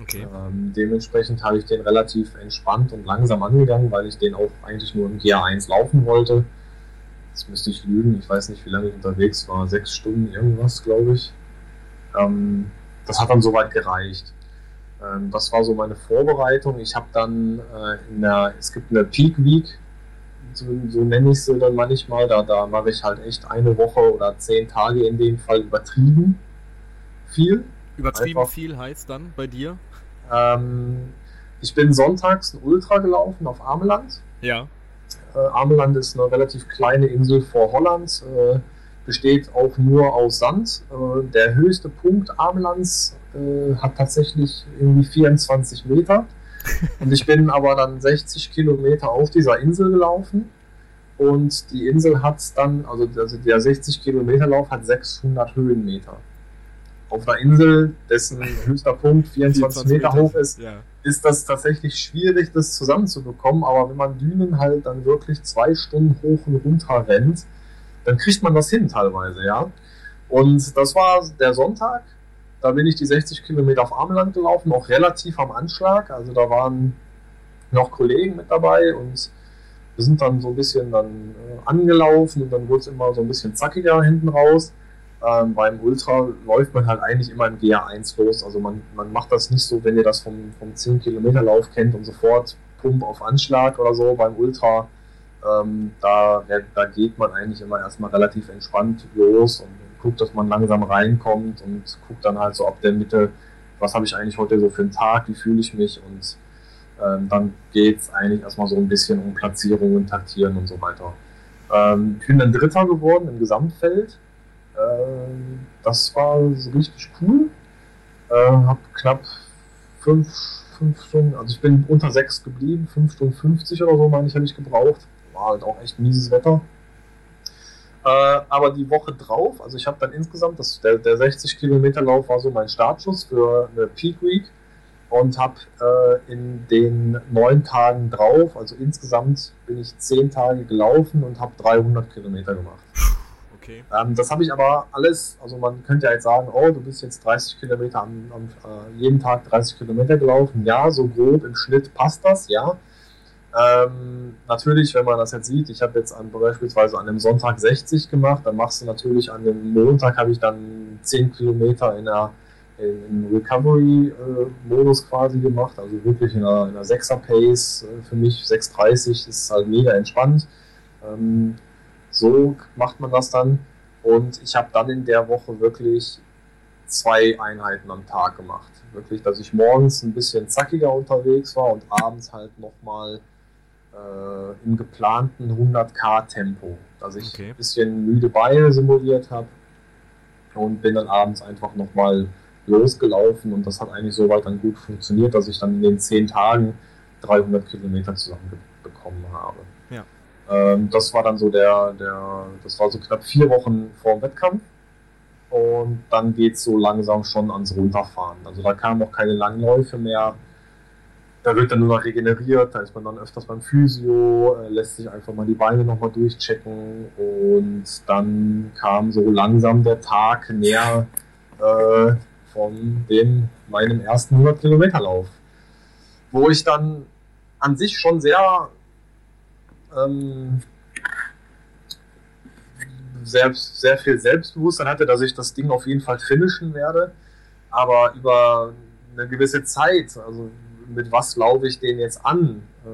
Okay. Ähm, dementsprechend habe ich den relativ entspannt und langsam angegangen, weil ich den auch eigentlich nur im GA1 laufen wollte. Jetzt müsste ich lügen, ich weiß nicht, wie lange ich unterwegs war, sechs Stunden irgendwas, glaube ich. Ähm, das hat dann soweit gereicht. Ähm, das war so meine Vorbereitung. Ich habe dann äh, in der, es gibt eine Peak Week, so, so nenne ich sie dann manchmal. Da, da mache ich halt echt eine Woche oder zehn Tage in dem Fall übertrieben viel. Übertrieben Einfach. viel heißt dann bei dir? Ähm, ich bin sonntags ein Ultra gelaufen auf Ameland. Ja. Äh, Ameland ist eine relativ kleine Insel vor Holland, äh, besteht auch nur aus Sand. Äh, der höchste Punkt Amelands äh, hat tatsächlich irgendwie 24 Meter. Und ich bin aber dann 60 Kilometer auf dieser Insel gelaufen. Und die Insel hat dann, also, also der 60 Kilometer Lauf hat 600 Höhenmeter auf einer Insel, dessen höchster Punkt 24, 24 Meter, hoch ist, ja. Ist das tatsächlich schwierig, das zusammenzubekommen. Aber wenn man Dünen halt dann wirklich zwei Stunden hoch und runter rennt, dann kriegt man das hin teilweise, ja. Und das war der Sonntag. Da bin ich die 60 Kilometer auf Armland gelaufen, auch relativ am Anschlag. Also da waren noch Kollegen mit dabei und wir sind dann so ein bisschen dann äh, angelaufen und dann wurde es immer so ein bisschen zackiger hinten raus. Ähm, beim Ultra läuft man halt eigentlich immer im GA1 los. Also man, man macht das nicht so, wenn ihr das vom, vom 10-Kilometer-Lauf kennt und sofort Pump auf Anschlag oder so. Beim Ultra, ähm, da, da geht man eigentlich immer erstmal relativ entspannt los und guckt, dass man langsam reinkommt und guckt dann halt so ab der Mitte, was habe ich eigentlich heute so für einen Tag, wie fühle ich mich und ähm, dann geht es eigentlich erstmal so ein bisschen um Platzierungen, Taktieren und so weiter. Ähm, ich bin dann Dritter geworden im Gesamtfeld das war richtig cool. Äh, hab knapp fünf, fünf Stunden, also ich bin unter sechs geblieben, fünf Stunden 50 oder so, meine ich, habe ich gebraucht. War halt auch echt mieses Wetter. Äh, aber die Woche drauf, also ich habe dann insgesamt, das, der, der 60 Kilometer Lauf war so mein Startschuss für eine Peak Week und habe äh, in den neun Tagen drauf, also insgesamt bin ich zehn Tage gelaufen und habe 300 Kilometer gemacht. Okay. Ähm, das habe ich aber alles, also man könnte ja jetzt sagen, oh, du bist jetzt 30 Kilometer am, am äh, jeden Tag 30 Kilometer gelaufen. Ja, so grob im Schnitt passt das, ja. Ähm, natürlich, wenn man das jetzt sieht, ich habe jetzt an, beispielsweise an einem Sonntag 60 gemacht, dann machst du natürlich an dem Montag habe ich dann 10 Kilometer in der im Recovery-Modus quasi gemacht, also wirklich in einer, in einer 6er Pace äh, für mich, 6,30 ist halt mega entspannt. Ähm, so macht man das dann. Und ich habe dann in der Woche wirklich zwei Einheiten am Tag gemacht. Wirklich, dass ich morgens ein bisschen zackiger unterwegs war und abends halt nochmal äh, im geplanten 100k Tempo. Dass ich okay. ein bisschen müde Beine simuliert habe und bin dann abends einfach nochmal losgelaufen und das hat eigentlich soweit dann gut funktioniert, dass ich dann in den zehn Tagen 300 Kilometer zusammenbekommen habe. Ähm, das war dann so der, der, das war so knapp vier Wochen vor dem Wettkampf. Und dann geht es so langsam schon ans Runterfahren. Also da kamen auch keine Langläufe mehr. Da wird dann nur noch regeneriert, da ist man dann öfters beim Physio, äh, lässt sich einfach mal die Beine nochmal durchchecken und dann kam so langsam der Tag näher äh, von dem meinem ersten 100 Kilometer Lauf, wo ich dann an sich schon sehr ähm, selbst, sehr viel Selbstbewusstsein hatte, dass ich das Ding auf jeden Fall finishen werde. Aber über eine gewisse Zeit, also mit was laufe ich den jetzt an, äh,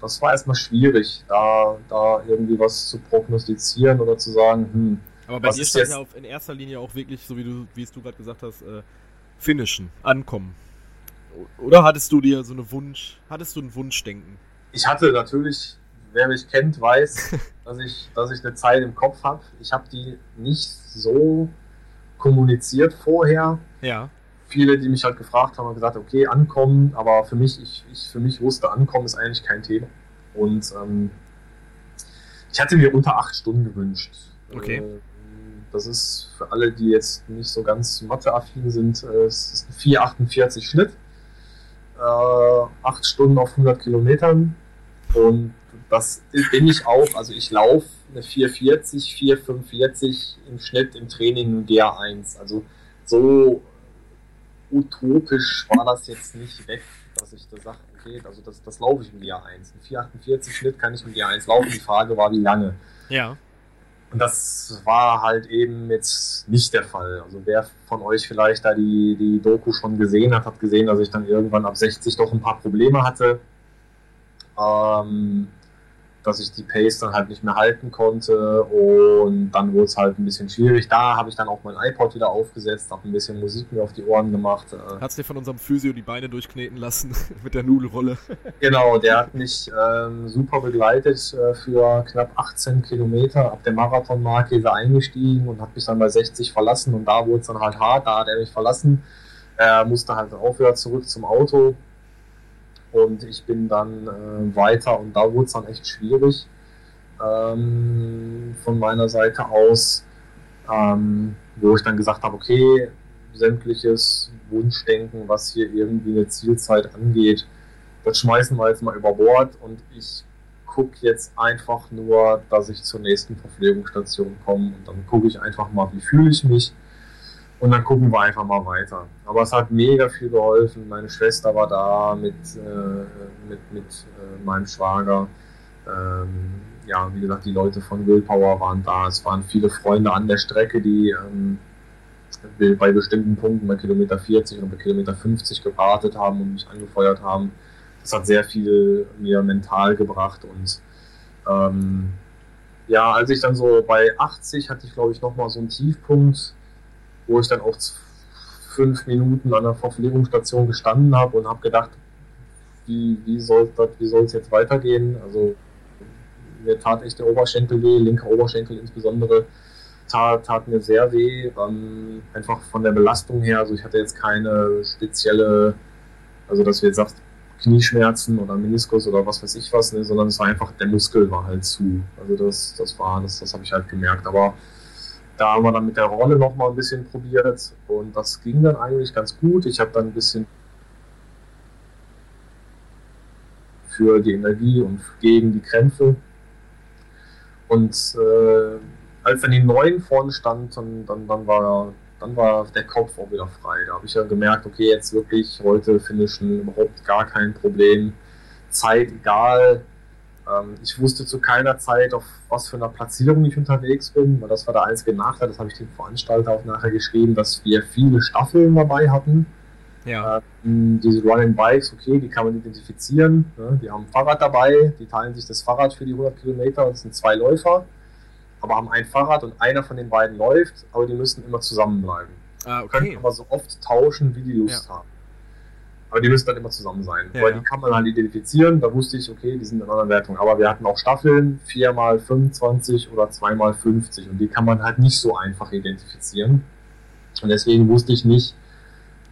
das war erstmal schwierig, da, da irgendwie was zu prognostizieren oder zu sagen, hm, Aber bei Was dir ist jetzt- ja auf, in erster Linie auch wirklich, so wie du, wie es du gerade gesagt hast, äh, finishen, ankommen. Oder hattest du dir so eine Wunsch, hattest du ein Wunschdenken? Ich hatte natürlich, wer mich kennt, weiß, dass ich, dass ich eine Zeit im Kopf habe. Ich habe die nicht so kommuniziert vorher. Ja. Viele, die mich halt gefragt haben, haben gesagt, okay, ankommen, aber für mich, ich, ich für mich wusste, ankommen ist eigentlich kein Thema. Und ähm, ich hatte mir unter acht Stunden gewünscht. Okay. Äh, Das ist für alle, die jetzt nicht so ganz Mathe-affin sind, äh, es ist ein 4,48 Schnitt. Äh, acht Stunden auf 100 Kilometern. Und das bin ich auch. Also ich laufe eine 440, 445 im Schnitt im Training ein GA1. Also so utopisch war das jetzt nicht weg, dass ich da sage, okay, also das, das laufe ich im GA1. Ein 448 Schnitt kann ich im GA1 laufen. Die Frage war, wie lange. Ja. Und das war halt eben jetzt nicht der Fall. Also wer von euch vielleicht da die, die Doku schon gesehen hat, hat gesehen, dass ich dann irgendwann ab 60 doch ein paar Probleme hatte. Ähm, dass ich die Pace dann halt nicht mehr halten konnte und dann wurde es halt ein bisschen schwierig. Da habe ich dann auch mein iPod wieder aufgesetzt, habe ein bisschen Musik mir auf die Ohren gemacht. Äh, Hast dir von unserem Physio die Beine durchkneten lassen mit der Nudelrolle. Genau, der hat mich ähm, super begleitet äh, für knapp 18 Kilometer. Ab der Marathonmarke ist er eingestiegen und hat mich dann bei 60 verlassen und da wurde es dann halt hart, da hat er mich verlassen. Er musste halt wieder zurück zum Auto und ich bin dann äh, weiter und da wurde es dann echt schwierig. Ähm, von meiner Seite aus, ähm, wo ich dann gesagt habe, okay, sämtliches Wunschdenken, was hier irgendwie eine Zielzeit angeht, das schmeißen wir jetzt mal über Bord. Und ich gucke jetzt einfach nur, dass ich zur nächsten Verpflegungsstation komme. Und dann gucke ich einfach mal, wie fühle ich mich und dann gucken wir einfach mal weiter. Aber es hat mega viel geholfen. Meine Schwester war da mit, äh, mit, mit äh, meinem Schwager. Ähm, ja, wie gesagt, die Leute von Willpower waren da. Es waren viele Freunde an der Strecke, die ähm, bei bestimmten Punkten bei Kilometer 40 und bei Kilometer 50 gewartet haben und mich angefeuert haben. Das hat sehr viel mir mental gebracht und ähm, ja, als ich dann so bei 80 hatte ich glaube ich nochmal so einen Tiefpunkt, wo ich dann auch fünf Minuten an der Verpflegungsstation gestanden habe und habe gedacht, wie, wie soll es jetzt weitergehen? Also mir tat echt der Oberschenkel weh, linker Oberschenkel insbesondere tat, tat mir sehr weh, ähm, einfach von der Belastung her. Also ich hatte jetzt keine spezielle, also dass du jetzt sagst, Knieschmerzen oder Meniskus oder was weiß ich was, ne, sondern es war einfach, der Muskel war halt zu. Also das, das war, das, das habe ich halt gemerkt. Aber da haben wir dann mit der Rolle nochmal ein bisschen probiert und das ging dann eigentlich ganz gut. Ich habe dann ein bisschen für die Energie und gegen die Krämpfe. Und äh, als dann die neuen vorne stand, dann, dann, dann, war, dann war der Kopf auch wieder frei. Da habe ich ja gemerkt, okay, jetzt wirklich heute finishen überhaupt gar kein Problem. Zeit egal. Ähm, ich wusste zu keiner Zeit, auf was für einer Platzierung ich unterwegs bin, weil das war der einzige Nachteil. Das habe ich dem Veranstalter auch nachher geschrieben, dass wir viele Staffeln dabei hatten. Ja. Ähm, diese Running Bikes, okay, die kann man identifizieren. Ne? Die haben ein Fahrrad dabei, die teilen sich das Fahrrad für die 100 Kilometer. Das sind zwei Läufer, aber haben ein Fahrrad und einer von den beiden läuft, aber die müssen immer zusammenbleiben. Ah, Können okay. aber so oft tauschen, wie die Lust haben. Aber die müssen dann immer zusammen sein. Ja, Weil die kann man halt identifizieren. Da wusste ich, okay, die sind in einer Wertung. Aber wir hatten auch Staffeln, 4x25 oder 2x50. Und die kann man halt nicht so einfach identifizieren. Und deswegen wusste ich nicht,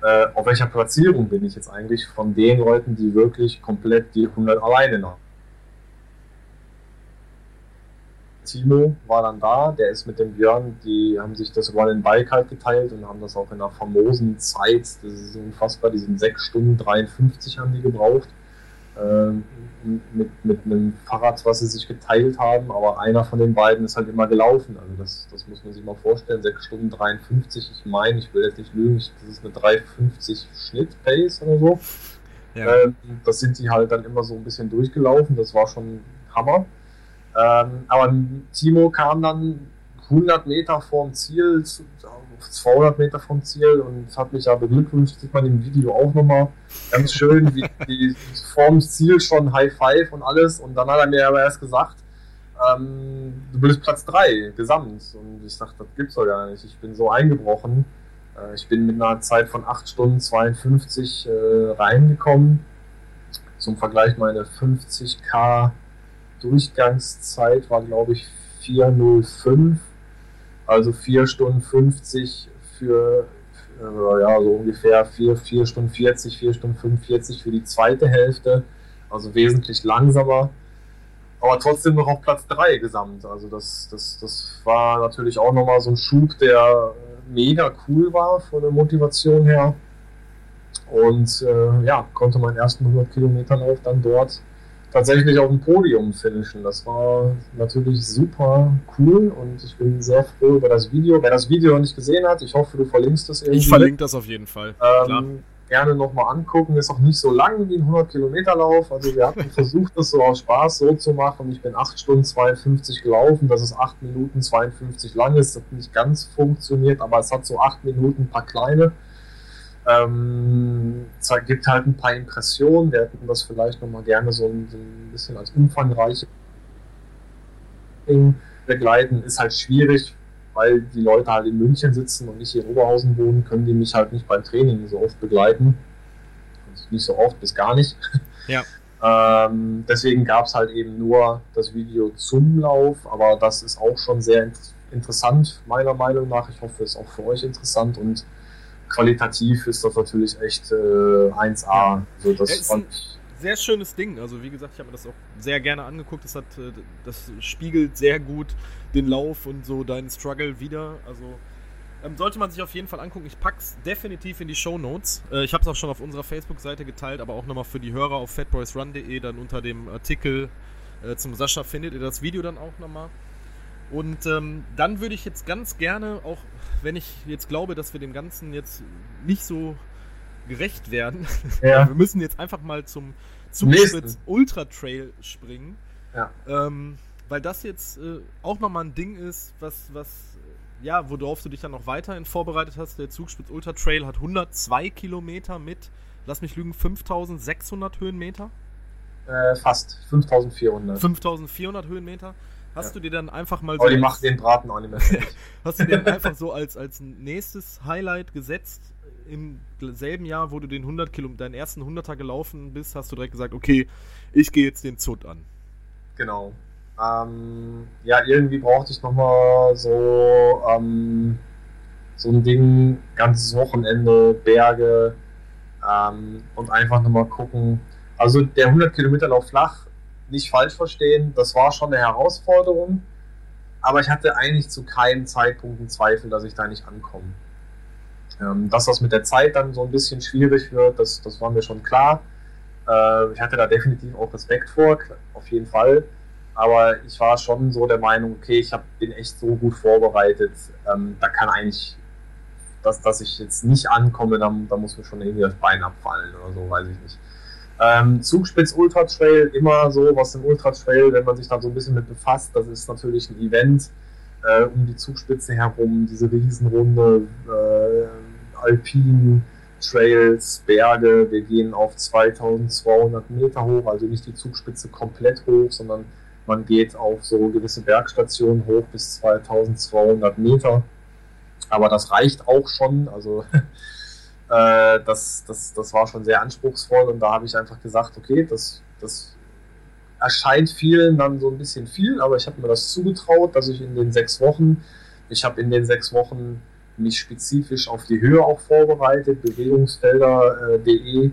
äh, auf welcher Platzierung bin ich jetzt eigentlich von den Leuten, die wirklich komplett die 100 alleine noch. Timo war dann da, der ist mit dem Björn, die haben sich das Run Bike halt geteilt und haben das auch in einer famosen Zeit, das ist unfassbar, die sind 6 Stunden 53 haben die gebraucht, ähm, mit, mit einem Fahrrad, was sie sich geteilt haben, aber einer von den beiden ist halt immer gelaufen, also das, das muss man sich mal vorstellen, 6 Stunden 53, ich meine, ich will jetzt nicht lügen, das ist eine 350 Schnitt Pace oder so, Ja. ähm, das sind die halt dann immer so ein bisschen durchgelaufen. Das war schon Hammer. Ähm, aber Timo kam dann 100 Meter vorm Ziel, zu- 200 Meter vom Ziel und hat mich ja beglückwünscht. Sieht man im Video auch nochmal ganz schön, wie die vorm Ziel schon High Five und alles. Und dann hat er mir aber erst gesagt, ähm, du bist Platz 3 gesamt. Und ich dachte, das gibt's doch gar nicht. Ich bin so eingebrochen. Äh, ich bin mit einer Zeit von 8 Stunden 52 äh, reingekommen. Zum Vergleich, meine 50k Durchgangszeit war, glaube ich, 405. Also 4 Stunden 50 für, für ja, so ungefähr 4, 4 Stunden 40, 4 Stunden 45 für die zweite Hälfte. Also wesentlich langsamer aber trotzdem noch auf Platz 3 gesamt. Also das, das, das war natürlich auch nochmal so ein Schub, der mega cool war von der Motivation her. Und äh, ja, konnte meinen ersten 100 Kilometer Lauf dann dort tatsächlich auf dem Podium finishen. Das war natürlich super cool und ich bin sehr froh über das Video. Wer das Video noch nicht gesehen hat, ich hoffe, du verlinkst es irgendwie. Ich verlinke das auf jeden Fall. Ähm, gerne nochmal angucken. Ist auch nicht so lang wie ein 100 Kilometer Lauf. Also wir hatten versucht, das so aus Spaß so zu machen. Ich bin 8 Stunden 52 gelaufen. Das ist 8 Minuten 52 lang ist. Das hat nicht ganz funktioniert, aber es hat so 8 Minuten ein paar kleine. Ähm, es gibt halt ein paar Impressionen. Wir hätten das vielleicht nochmal gerne so ein, so ein bisschen als umfangreiche begleiten. Ist halt schwierig, weil die Leute halt in München sitzen und nicht hier in Oberhausen wohnen, können die mich halt nicht beim Training so oft begleiten. Also nicht so oft bis gar nicht. Ja. ähm, deswegen gab es halt eben nur das Video zum Lauf, aber das ist auch schon sehr interessant, meiner Meinung nach. Ich hoffe, es ist auch für euch interessant und qualitativ ist das natürlich echt äh, 1A. Also das fand ich sehr schönes Ding. Also wie gesagt, ich habe mir das auch sehr gerne angeguckt. Das hat, äh, das spiegelt sehr gut den Lauf und so deinen Struggle wieder. Also ähm, sollte man sich auf jeden Fall angucken. Ich pack's definitiv in die Show Notes. Äh, ich habe es auch schon auf unserer Facebook-Seite geteilt, aber auch nochmal für die Hörer auf fatboysrun.de dann unter dem Artikel äh, zum Sascha findet ihr das Video dann auch nochmal. Und ähm, dann würde ich jetzt ganz gerne, auch wenn ich jetzt glaube, dass wir dem Ganzen jetzt nicht so gerecht werden. Ja. wir müssen jetzt einfach mal zum Zugspitz Ultra Trail springen. Ja. Ähm, weil das jetzt äh, auch nochmal ein Ding ist, was, was, ja, worauf du dich dann noch weiterhin vorbereitet hast. Der Zugspitz Ultra Trail hat 102 Kilometer mit, lass mich lügen, 5600 Höhenmeter. Äh, fast 5400. 5400 Höhenmeter. Hast ja. du dir dann einfach mal so. Aber die macht den Braten auch nicht mehr Hast du dir dann einfach so als, als nächstes Highlight gesetzt, im selben Jahr, wo du den 100 Kilo, deinen ersten 100er gelaufen bist, hast du direkt gesagt, okay, ich gehe jetzt den Zut an. Genau. Ähm, ja, irgendwie brauchte ich nochmal so, ähm, so ein Ding, ganzes Wochenende, Berge ähm, und einfach nochmal gucken. Also der 100 Kilometer Lauf flach, nicht falsch verstehen, das war schon eine Herausforderung, aber ich hatte eigentlich zu keinem Zeitpunkt einen Zweifel, dass ich da nicht ankomme. Ähm, dass das mit der Zeit dann so ein bisschen schwierig wird, das, das war mir schon klar. Äh, ich hatte da definitiv auch Respekt vor, auf jeden Fall. Aber ich war schon so der Meinung, okay, ich hab, bin echt so gut vorbereitet. Ähm, da kann eigentlich, dass, dass ich jetzt nicht ankomme, da, da muss mir schon irgendwie das Bein abfallen oder so, weiß ich nicht. Ähm, Zugspitz Ultra Trail, immer so, was im Ultra Trail, wenn man sich da so ein bisschen mit befasst, das ist natürlich ein Event äh, um die Zugspitze herum, diese Riesenrunde, äh, Alpinen, Trails, Berge. Wir gehen auf 2200 Meter hoch, also nicht die Zugspitze komplett hoch, sondern man geht auf so gewisse Bergstationen hoch bis 2200 Meter. Aber das reicht auch schon. Also äh, das, das, das war schon sehr anspruchsvoll und da habe ich einfach gesagt, okay, das, das erscheint vielen dann so ein bisschen viel, aber ich habe mir das zugetraut, dass ich in den sechs Wochen, ich habe in den sechs Wochen mich spezifisch auf die Höhe auch vorbereitet. Bewegungsfelder.de äh,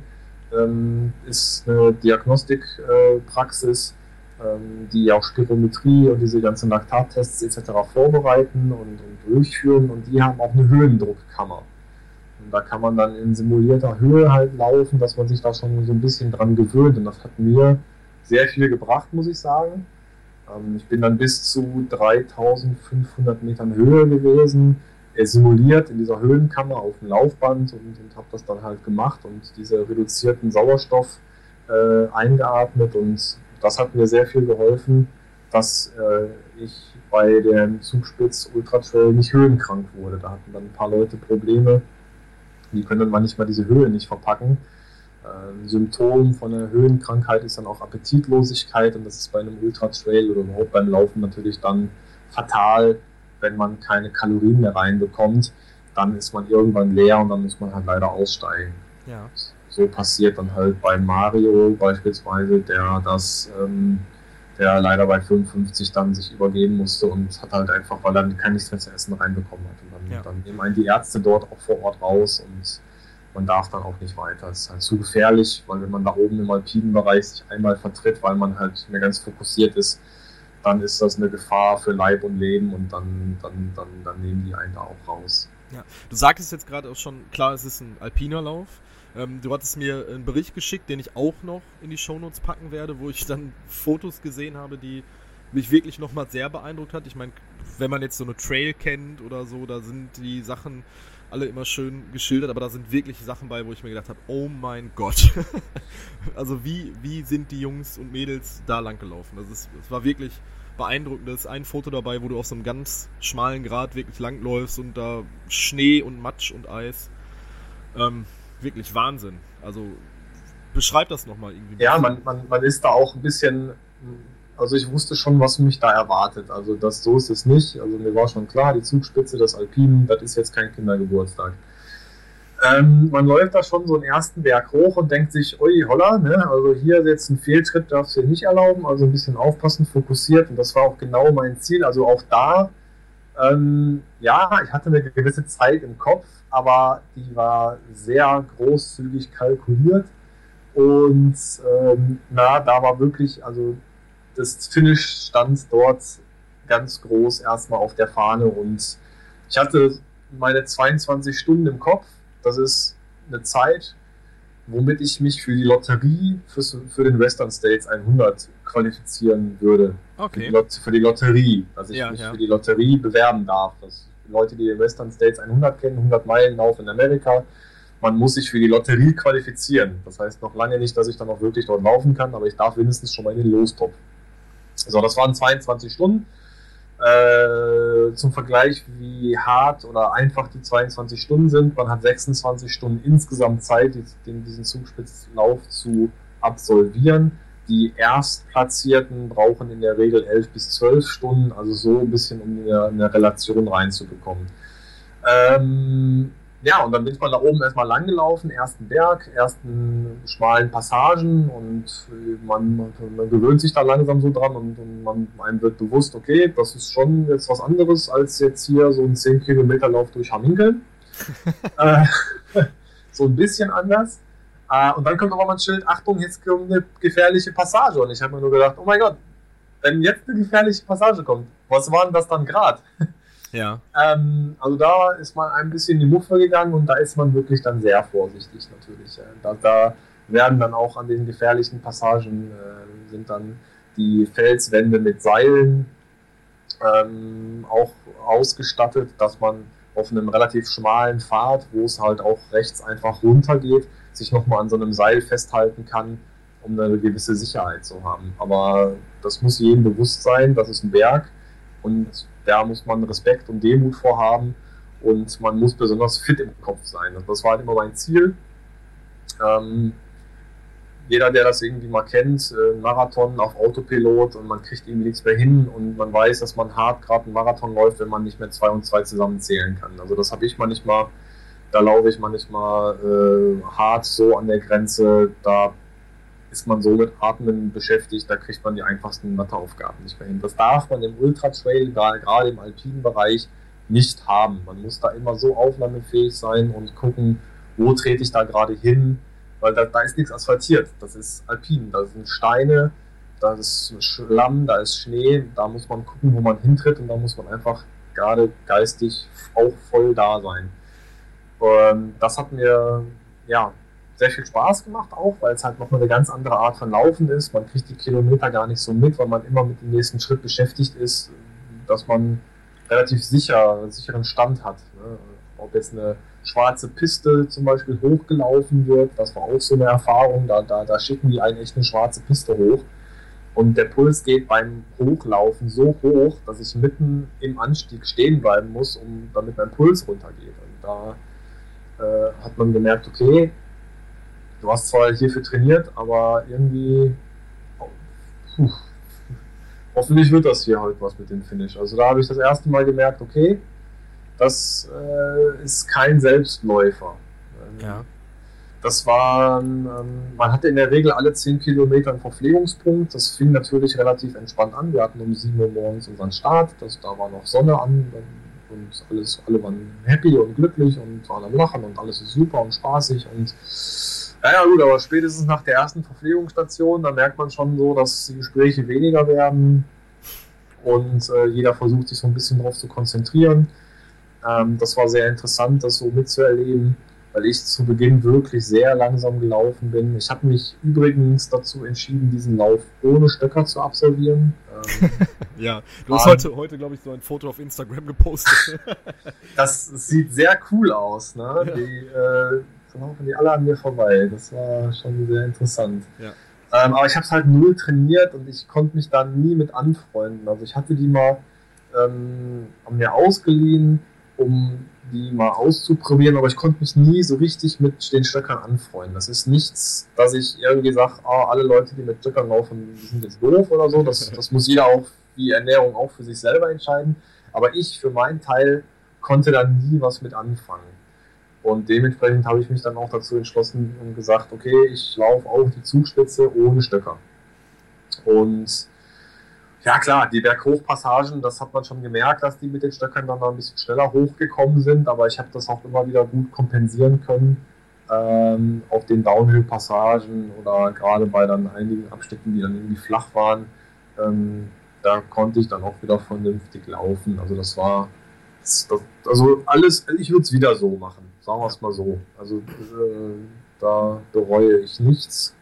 ähm, ist eine Diagnostikpraxis, äh, ähm, die auch Spirometrie und diese ganzen Laktattests etc. vorbereiten und, und, durchführen und die haben auch eine Höhendruckkammer. Da kann man dann in simulierter Höhe halt laufen, dass man sich da schon so ein bisschen dran gewöhnt und das hat mir sehr viel gebracht, muss ich sagen. Ähm, ich bin dann bis zu 3500 Metern Höhe gewesen, äh, simuliert in dieser Höhenkammer auf dem Laufband und, und habe das dann halt gemacht und diese reduzierten Sauerstoff äh, eingeatmet und das hat mir sehr viel geholfen, dass äh, ich bei dem Zugspitz Ultra Trail nicht höhenkrank wurde. Da hatten dann ein paar Leute Probleme, die können dann manchmal diese Höhe nicht verpacken. Äh, Symptom von einer Höhenkrankheit ist dann auch Appetitlosigkeit und das ist bei einem Ultra-Trail oder überhaupt beim Laufen natürlich dann fatal, wenn man keine Kalorien mehr reinbekommt. Dann ist man irgendwann leer und dann muss man halt leider aussteigen. Ja. So passiert dann halt bei Mario beispielsweise, der das, ähm, der leider bei 55 dann sich übergeben musste und hat halt einfach, weil er kein nichts mehr zu essen reinbekommen hat. Und dann, Ja. dann nehmen einen die Ärzte dort auch vor Ort raus und man darf dann auch nicht weiter. Es ist halt zu gefährlich, weil wenn man da oben im alpinen Bereich sich einmal vertritt, weil man halt mehr ganz fokussiert ist, dann ist das eine Gefahr für Leib und Leben und dann, dann, dann, dann nehmen die einen da auch raus. Ja. Du sagtest jetzt gerade auch schon, klar, es ist ein alpiner Lauf. Ähm, du hattest mir einen Bericht geschickt, den ich auch noch in die Shownotes packen werde, wo ich dann Fotos gesehen habe, die mich wirklich nochmal sehr beeindruckt hat. Ich meine, wenn man jetzt so eine Trail kennt oder so, da sind die Sachen alle immer schön geschildert, aber da sind wirklich Sachen bei, wo ich mir gedacht habe, oh mein Gott. also wie, wie sind die Jungs und Mädels da lang gelaufen? Das, ist, das war wirklich beeindruckend. Da ist ein Foto dabei, wo du auf so einem ganz schmalen Grat wirklich langläufst und da Schnee und Matsch und Eis. Ähm, wirklich Wahnsinn. Also beschreib das nochmal irgendwie. Ja, man, man, man ist da auch ein bisschen, also ich wusste schon, was mich da erwartet. Also das so ist es nicht. Also mir war schon klar, die Zugspitze des Alpinen, das ist jetzt kein Kindergeburtstag. Ähm, man läuft da schon so einen ersten Berg hoch und denkt sich, ui, holla, ne? also hier jetzt ein Fehltritt darfst du dir nicht erlauben, also ein bisschen aufpassen, fokussiert und das war auch genau mein Ziel. Also auch da, ähm, ja, ich hatte eine gewisse Zeit im Kopf, aber die war sehr großzügig kalkuliert und ähm, na, da war wirklich, also das Finish stand dort ganz groß erstmal auf der Fahne und ich hatte meine 22 Stunden im Kopf. Das ist eine Zeit, womit ich mich für die Lotterie für, für den Western States 100 qualifizieren würde. Für, die, Okay. Für die Lotterie, dass ich Ja, mich ja. für die Lotterie bewerben darf. Das Leute, die den Western States 100 kennen, 100 Meilen Lauf in Amerika, man muss sich für die Lotterie qualifizieren. Das heißt noch lange nicht, dass ich dann auch wirklich dort laufen kann, aber ich darf wenigstens schon mal in den Lostopf. So, das waren 22 Stunden. Äh, zum Vergleich, wie hart oder einfach die 22 Stunden sind. Man hat 26 Stunden insgesamt Zeit, diesen Zugspitzlauf zu absolvieren. Die Erstplatzierten brauchen in der Regel 11 bis 12 Stunden, also so ein bisschen, um eine, eine Relation reinzubekommen. Ähm, ja, und dann bin ich mal da oben erstmal lang gelaufen, ersten Berg, ersten schmalen Passagen und äh, man, man, man gewöhnt sich da langsam so dran und, und man, einem wird bewusst, okay, das ist schon jetzt was anderes als jetzt hier so ein 10 Kilometer Lauf durch Hamminkeln. äh, so ein bisschen anders. Äh, und dann kommt aber mal ein Schild, Achtung, jetzt kommt eine gefährliche Passage. Und ich habe mir nur gedacht, oh mein Gott, wenn jetzt eine gefährliche Passage kommt, was war denn das dann gerade? Ja. Ähm, also da ist man ein bisschen in die Muffe gegangen und da ist man wirklich dann sehr vorsichtig natürlich. Da, da werden dann auch an den gefährlichen Passagen äh, sind dann die Felswände mit Seilen ähm, auch ausgestattet, dass man auf einem relativ schmalen Pfad, wo es halt auch rechts einfach runter geht, sich nochmal an so einem Seil festhalten kann, um eine gewisse Sicherheit zu haben. Aber das muss jedem bewusst sein, das ist ein Berg und da muss man Respekt und Demut vorhaben und man muss besonders fit im Kopf sein. Und das war halt immer mein Ziel. Ähm, jeder, der das irgendwie mal kennt, äh, Marathon auf Autopilot und man kriegt irgendwie nichts mehr hin und man weiß, dass man hart gerade einen Marathon läuft, wenn man nicht mehr zwei und zwei zusammenzählen kann. Also das habe ich manchmal, da laufe ich manchmal äh, hart so an der Grenze, da ist man so mit Atmen beschäftigt, da kriegt man die einfachsten Matheaufgaben nicht mehr hin. Das darf man im Ultra-Trail, gerade im alpinen Bereich, nicht haben. Man muss da immer so aufnahmefähig sein und gucken, wo trete ich da gerade hin, weil da, da ist nichts asphaltiert. Das ist alpin, da sind Steine, da ist Schlamm, da ist Schnee, da muss man gucken, wo man hintritt und da muss man einfach gerade geistig auch voll da sein. Und das hat mir ja sehr viel Spaß gemacht auch, weil es halt nochmal eine ganz andere Art von Laufen ist. Man kriegt die Kilometer gar nicht so mit, weil man immer mit dem nächsten Schritt beschäftigt ist, dass man relativ sicher, sicheren Stand hat. Ne? Ob jetzt eine schwarze Piste zum Beispiel hochgelaufen wird, das war auch so eine Erfahrung, da, da, da schicken die einen echt eine schwarze Piste hoch. Und der Puls geht beim Hochlaufen so hoch, dass ich mitten im Anstieg stehen bleiben muss, um, damit mein Puls runtergeht. Und da äh, hat man gemerkt, okay, du hast zwar hierfür trainiert, aber irgendwie, puh, hoffentlich wird das hier heute was mit dem Finish. Also da habe ich das erste Mal gemerkt, okay, das äh, ist kein Selbstläufer. Ja. Das war, ähm, man hatte in der Regel alle 10 Kilometer einen Verpflegungspunkt. Das fing natürlich relativ entspannt an. Wir hatten um 7 Uhr morgens unseren Start. Das, da war noch Sonne an und alles, alle waren happy und glücklich und waren am Lachen und alles ist super und spaßig. Und naja, gut, aber spätestens nach der ersten Verpflegungsstation, da merkt man schon so, dass die Gespräche weniger werden und äh, jeder versucht sich so ein bisschen darauf zu konzentrieren. Ähm, das war sehr interessant, das so mitzuerleben weil ich zu Beginn wirklich sehr langsam gelaufen bin. Ich habe mich übrigens dazu entschieden, diesen Lauf ohne Stöcker zu absolvieren. Ähm, ja, du hast heute, heute glaube ich, so ein Foto auf Instagram gepostet. das sieht sehr cool aus. Ne? Ja. Die äh, laufen die alle an mir vorbei. Das war schon sehr interessant. Ja. Ähm, aber ich habe es halt null trainiert und ich konnte mich da nie mit anfreunden. Also ich hatte die mal ähm, an mir ausgeliehen, um die mal auszuprobieren, aber ich konnte mich nie so richtig mit den Stöckern anfreunden. Das ist nichts, dass ich irgendwie sage, oh, alle Leute, die mit Stöckern laufen, sind jetzt doof oder so. Das, das muss jeder auch, die Ernährung auch für sich selber entscheiden. Aber ich für meinen Teil konnte da nie was mit anfangen. Und dementsprechend habe ich mich dann auch dazu entschlossen und gesagt, okay, ich laufe auf die Zugspitze ohne Stöcker. Und ja klar, die Berghochpassagen, das hat man schon gemerkt, dass die mit den Stöckern dann ein bisschen schneller hochgekommen sind, aber ich habe das auch immer wieder gut kompensieren können ähm, auf den Downhill-Passagen oder gerade bei dann einigen Abschnitten, die dann irgendwie flach waren. Ähm, da konnte ich dann auch wieder vernünftig laufen. Also das war, das, also alles, ich würde es wieder so machen, sagen wir es mal so. Also äh, da bereue ich nichts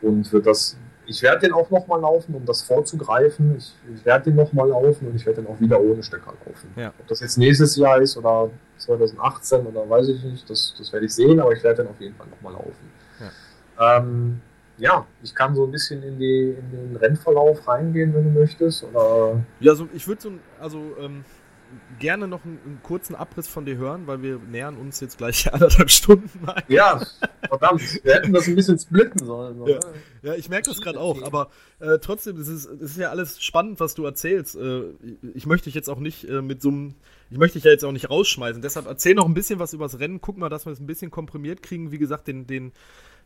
und wird das ich werde den auch nochmal laufen, um das vorzugreifen. Ich, ich werde den nochmal laufen und ich werde den auch wieder ohne Stecker laufen. Ja. Ob das jetzt nächstes Jahr ist oder 2018 oder weiß ich nicht, das, das werde ich sehen, aber ich werde den auf jeden Fall nochmal laufen. Ja. Ähm, ja, ich kann so ein bisschen in, die, in den Rennverlauf reingehen, wenn du möchtest. Oder ja, so, ich würde so, also ähm, gerne noch einen, einen, kurzen Abriss von dir hören, weil wir nähern uns jetzt gleich anderthalb Stunden. Ein. Ja, verdammt, wir hätten das ein bisschen splitten sollen. Ja, ja, ich merke das gerade auch, aber äh, trotzdem, es ist, ist ja alles spannend, was du erzählst. Äh, ich möchte dich jetzt auch nicht äh, mit so einem, ich möchte dich ja jetzt auch nicht rausschmeißen, deshalb erzähl noch ein bisschen was übers Rennen, guck mal, dass wir es ein bisschen komprimiert kriegen. Wie gesagt, den, den,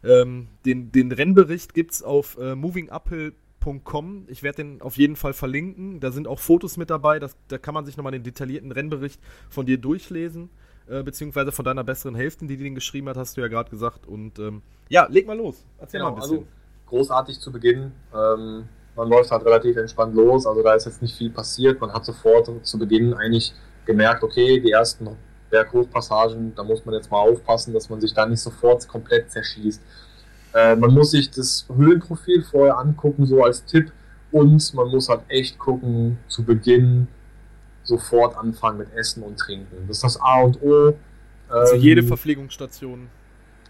ähm, den, den Rennbericht gibt es auf äh, movinguphill.com www.rennbericht.com. Ich werde den auf jeden Fall verlinken. Da sind auch Fotos mit dabei. Das, da kann man sich nochmal den detaillierten Rennbericht von dir durchlesen. Äh, beziehungsweise von deiner besseren Hälfte, die den geschrieben hat, hast du ja gerade gesagt. Und ähm, ja, leg mal los. Erzähl genau, mal ein bisschen. Also, großartig zu Beginn. Ähm, man läuft halt relativ entspannt los. Also da ist jetzt nicht viel passiert. Man hat sofort zu Beginn eigentlich gemerkt, okay, die ersten Berghochpassagen, da muss man jetzt mal aufpassen, dass man sich da nicht sofort komplett zerschießt. Äh, man muss sich das Höhlenprofil vorher angucken, so als Tipp. Und man muss halt echt gucken, zu Beginn sofort anfangen mit Essen und Trinken. Das ist das A und O. Also jede ähm, Verpflegungsstation.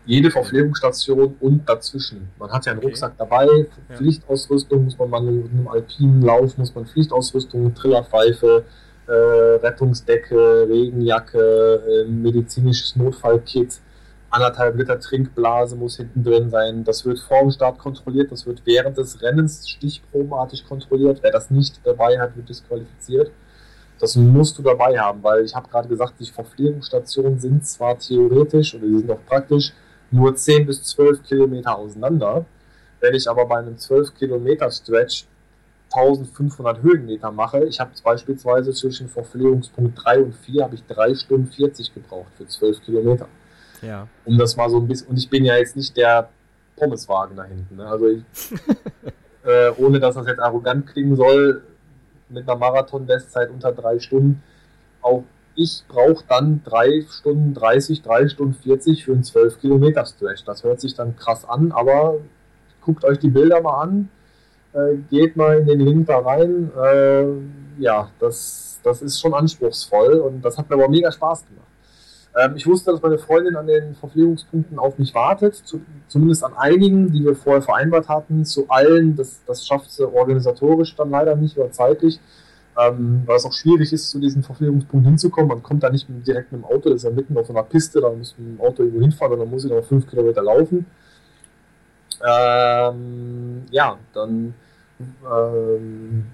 Jede Verpflegungsstation und dazwischen. Man hat ja einen okay. Rucksack dabei, Pflichtausrüstung muss man, man mit einem alpinen Lauf muss man Pflichtausrüstung, Trillerpfeife, äh, Rettungsdecke, Regenjacke, äh, medizinisches Notfallkit, anderthalb Liter Trinkblase muss hinten drin sein. Das wird vor dem Start kontrolliert, das wird während des Rennens stichprobenartig kontrolliert. Wer das nicht dabei hat, wird disqualifiziert. Das musst du dabei haben, weil ich habe gerade gesagt, die Verpflegungsstationen sind zwar theoretisch oder die sind auch praktisch nur 10 bis 12 Kilometer auseinander. Wenn ich aber bei einem 12 Kilometer Stretch 1500 Höhenmeter mache, ich habe beispielsweise zwischen Verpflegungspunkt 3 und 4 habe ich 3 Stunden 40 gebraucht für 12 Kilometer. Ja. Um das mal so ein bisschen. Und ich bin ja jetzt nicht der Pommeswagen da hinten. Ne? Also ich, äh, ohne dass das jetzt arrogant klingen soll, mit einer Marathon-Bestzeit unter drei Stunden. Auch ich brauche dann drei Stunden 30, drei Stunden 40 für einen 12 Kilometer Stretch. Das hört sich dann krass an, aber guckt euch die Bilder mal an. Äh, geht mal in den Link da rein. Äh, ja, das, das ist schon anspruchsvoll und das hat mir aber mega Spaß gemacht. Ähm, ich wusste, dass meine Freundin an den Verpflegungspunkten auf mich wartet, zu, zumindest an einigen, die wir vorher vereinbart hatten. Zu allen, das, das schafft sie organisatorisch dann leider nicht oder zeitlich, ähm, weil es auch schwierig ist, zu diesen Verpflegungspunkten hinzukommen. Man kommt da nicht direkt mit dem Auto, das ist ja mitten auf einer Piste, da muss man mit dem Auto irgendwo hinfahren und dann muss ich noch fünf Kilometer laufen. Ähm, ja, dann ähm,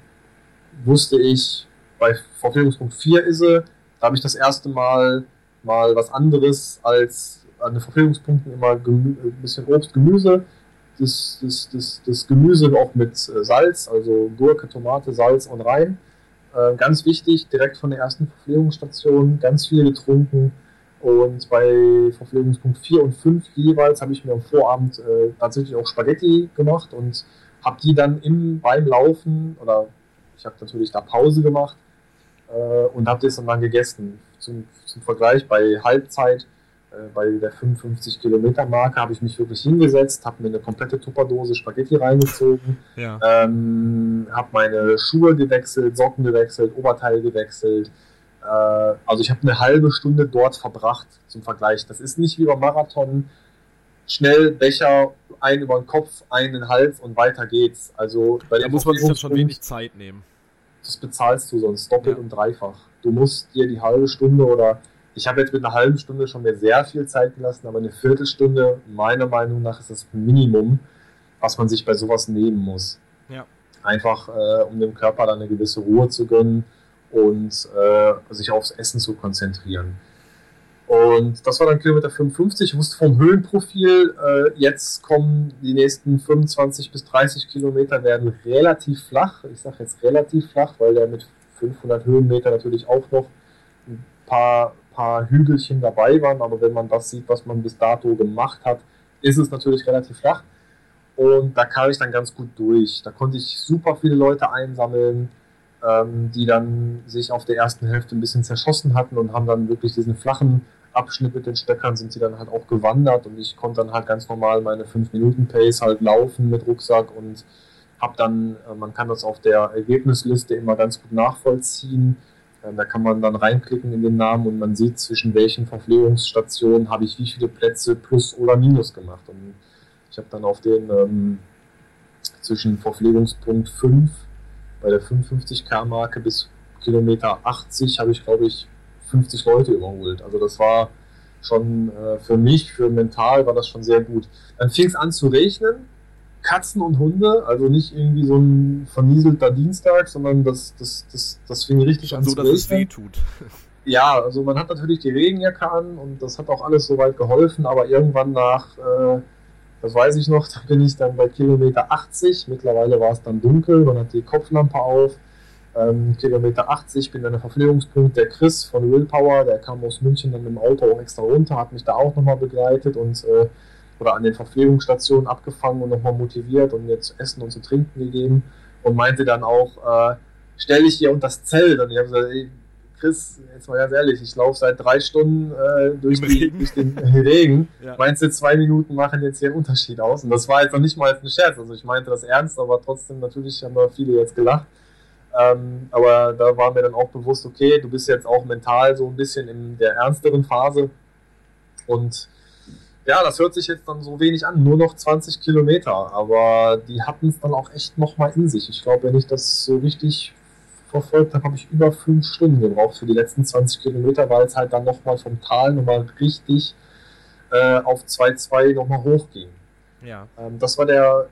wusste ich, bei Verpflegungspunkt 4 ist sie, da habe ich das erste Mal mal was anderes als an den Verpflegungspunkten immer Gemü ein bisschen Obst, Gemüse. Das, das, das, das Gemüse auch mit äh, Salz, also Gurke, Tomate, Salz und rein. Äh, ganz wichtig, direkt von der ersten Verpflegungsstation, ganz viel getrunken. Und bei Verpflegungspunkt 4 und 5 jeweils habe ich mir am Vorabend äh, tatsächlich auch Spaghetti gemacht und habe die dann im, beim Laufen, oder ich habe natürlich da Pause gemacht äh, und habe das dann, dann gegessen. Zum, zum Vergleich, bei Halbzeit, äh, bei der 55 Kilometer Marke, habe ich mich wirklich hingesetzt, habe mir eine komplette Tupperdose Spaghetti reingezogen, Ja. ähm, habe meine Schuhe gewechselt, Socken gewechselt, Oberteil gewechselt. Äh, also ich habe eine halbe Stunde dort verbracht zum Vergleich. Das ist nicht wie beim Marathon. Schnell Becher, ein über den Kopf, einen in den Hals und weiter geht's. Also bei Da muss man sich dann schon wenig Zeit nehmen. Das bezahlst du sonst doppelt Ja. und dreifach. Du musst dir die halbe Stunde oder ich habe jetzt mit einer halben Stunde schon mir sehr viel Zeit gelassen, aber eine Viertelstunde, meiner Meinung nach, ist das Minimum, was man sich bei sowas nehmen muss. Ja. Einfach, äh, um dem Körper dann eine gewisse Ruhe zu gönnen und äh, sich aufs Essen zu konzentrieren. Und das war dann Kilometer 55. Ich wusste vom Höhenprofil, äh, jetzt kommen die nächsten 25 bis 30 Kilometer werden relativ flach. Ich sage jetzt relativ flach, weil der mit 500 Höhenmeter natürlich auch noch ein paar, paar Hügelchen dabei waren. Aber wenn man das sieht, was man bis dato gemacht hat, ist es natürlich relativ flach. Und da kam ich dann ganz gut durch. Da konnte ich super viele Leute einsammeln, ähm, die dann sich auf der ersten Hälfte ein bisschen zerschossen hatten und haben dann wirklich diesen flachen Abschnitt mit den Stöckern sind sie dann halt auch gewandert und ich konnte dann halt ganz normal meine 5-Minuten-Pace halt laufen mit Rucksack und habe dann, äh, man kann das auf der Ergebnisliste immer ganz gut nachvollziehen. Ähm, da kann man dann reinklicken in den Namen und man sieht, zwischen welchen Verpflegungsstationen habe ich wie viele Plätze plus oder minus gemacht. Und ich habe dann auf den ähm, zwischen Verpflegungspunkt 5 bei der 55 K-Marke bis Kilometer 80 habe ich, glaube ich, 50 Leute überholt. Also das war schon äh, für mich, für mental war das schon sehr gut. Dann fing es an zu regnen. Katzen und Hunde, also nicht irgendwie so ein vernieselter Dienstag, sondern das, das, das, das fing richtig an so, zu dass es weh regnen. tut. Ja, also man hat natürlich die Regenjacke an und das hat auch alles soweit geholfen, aber irgendwann nach, äh, das weiß ich noch, da bin ich dann bei Kilometer 80, mittlerweile war es dann dunkel, man hat die Kopflampe auf, ähm, Kilometer 80, bin dann der Verpflegungspunkt, der Chris von Willpower, der kam aus München dann mit dem Auto auch extra runter, hat mich da auch nochmal begleitet und äh, oder an den Verpflegungsstationen abgefangen und nochmal motiviert und mir zu essen und zu trinken gegeben und meinte dann auch, äh, stell dich hier unter das Zelt und ich habe gesagt, ey, Chris, jetzt mal ganz ehrlich, ich laufe seit drei Stunden äh, durch, Im die, durch den Regen. Ja. Meinst du, zwei Minuten machen jetzt hier einen Unterschied aus? Und das war jetzt noch nicht mal ein Scherz. Also ich meinte das ernst, aber trotzdem natürlich haben da viele jetzt gelacht. Ähm, aber da war mir dann auch bewusst, okay, du bist jetzt auch mental so ein bisschen in der ernsteren Phase. Und ja, das hört sich jetzt dann so wenig an, nur noch 20 Kilometer. Aber die hatten es dann auch echt nochmal in sich. Ich glaube, wenn ich das so richtig verfolgt habe, habe ich über fünf Stunden gebraucht für die letzten 20 Kilometer, weil es halt dann nochmal vom Tal nochmal richtig äh, auf 2-2 nochmal hochging. Ja. Ähm, das war der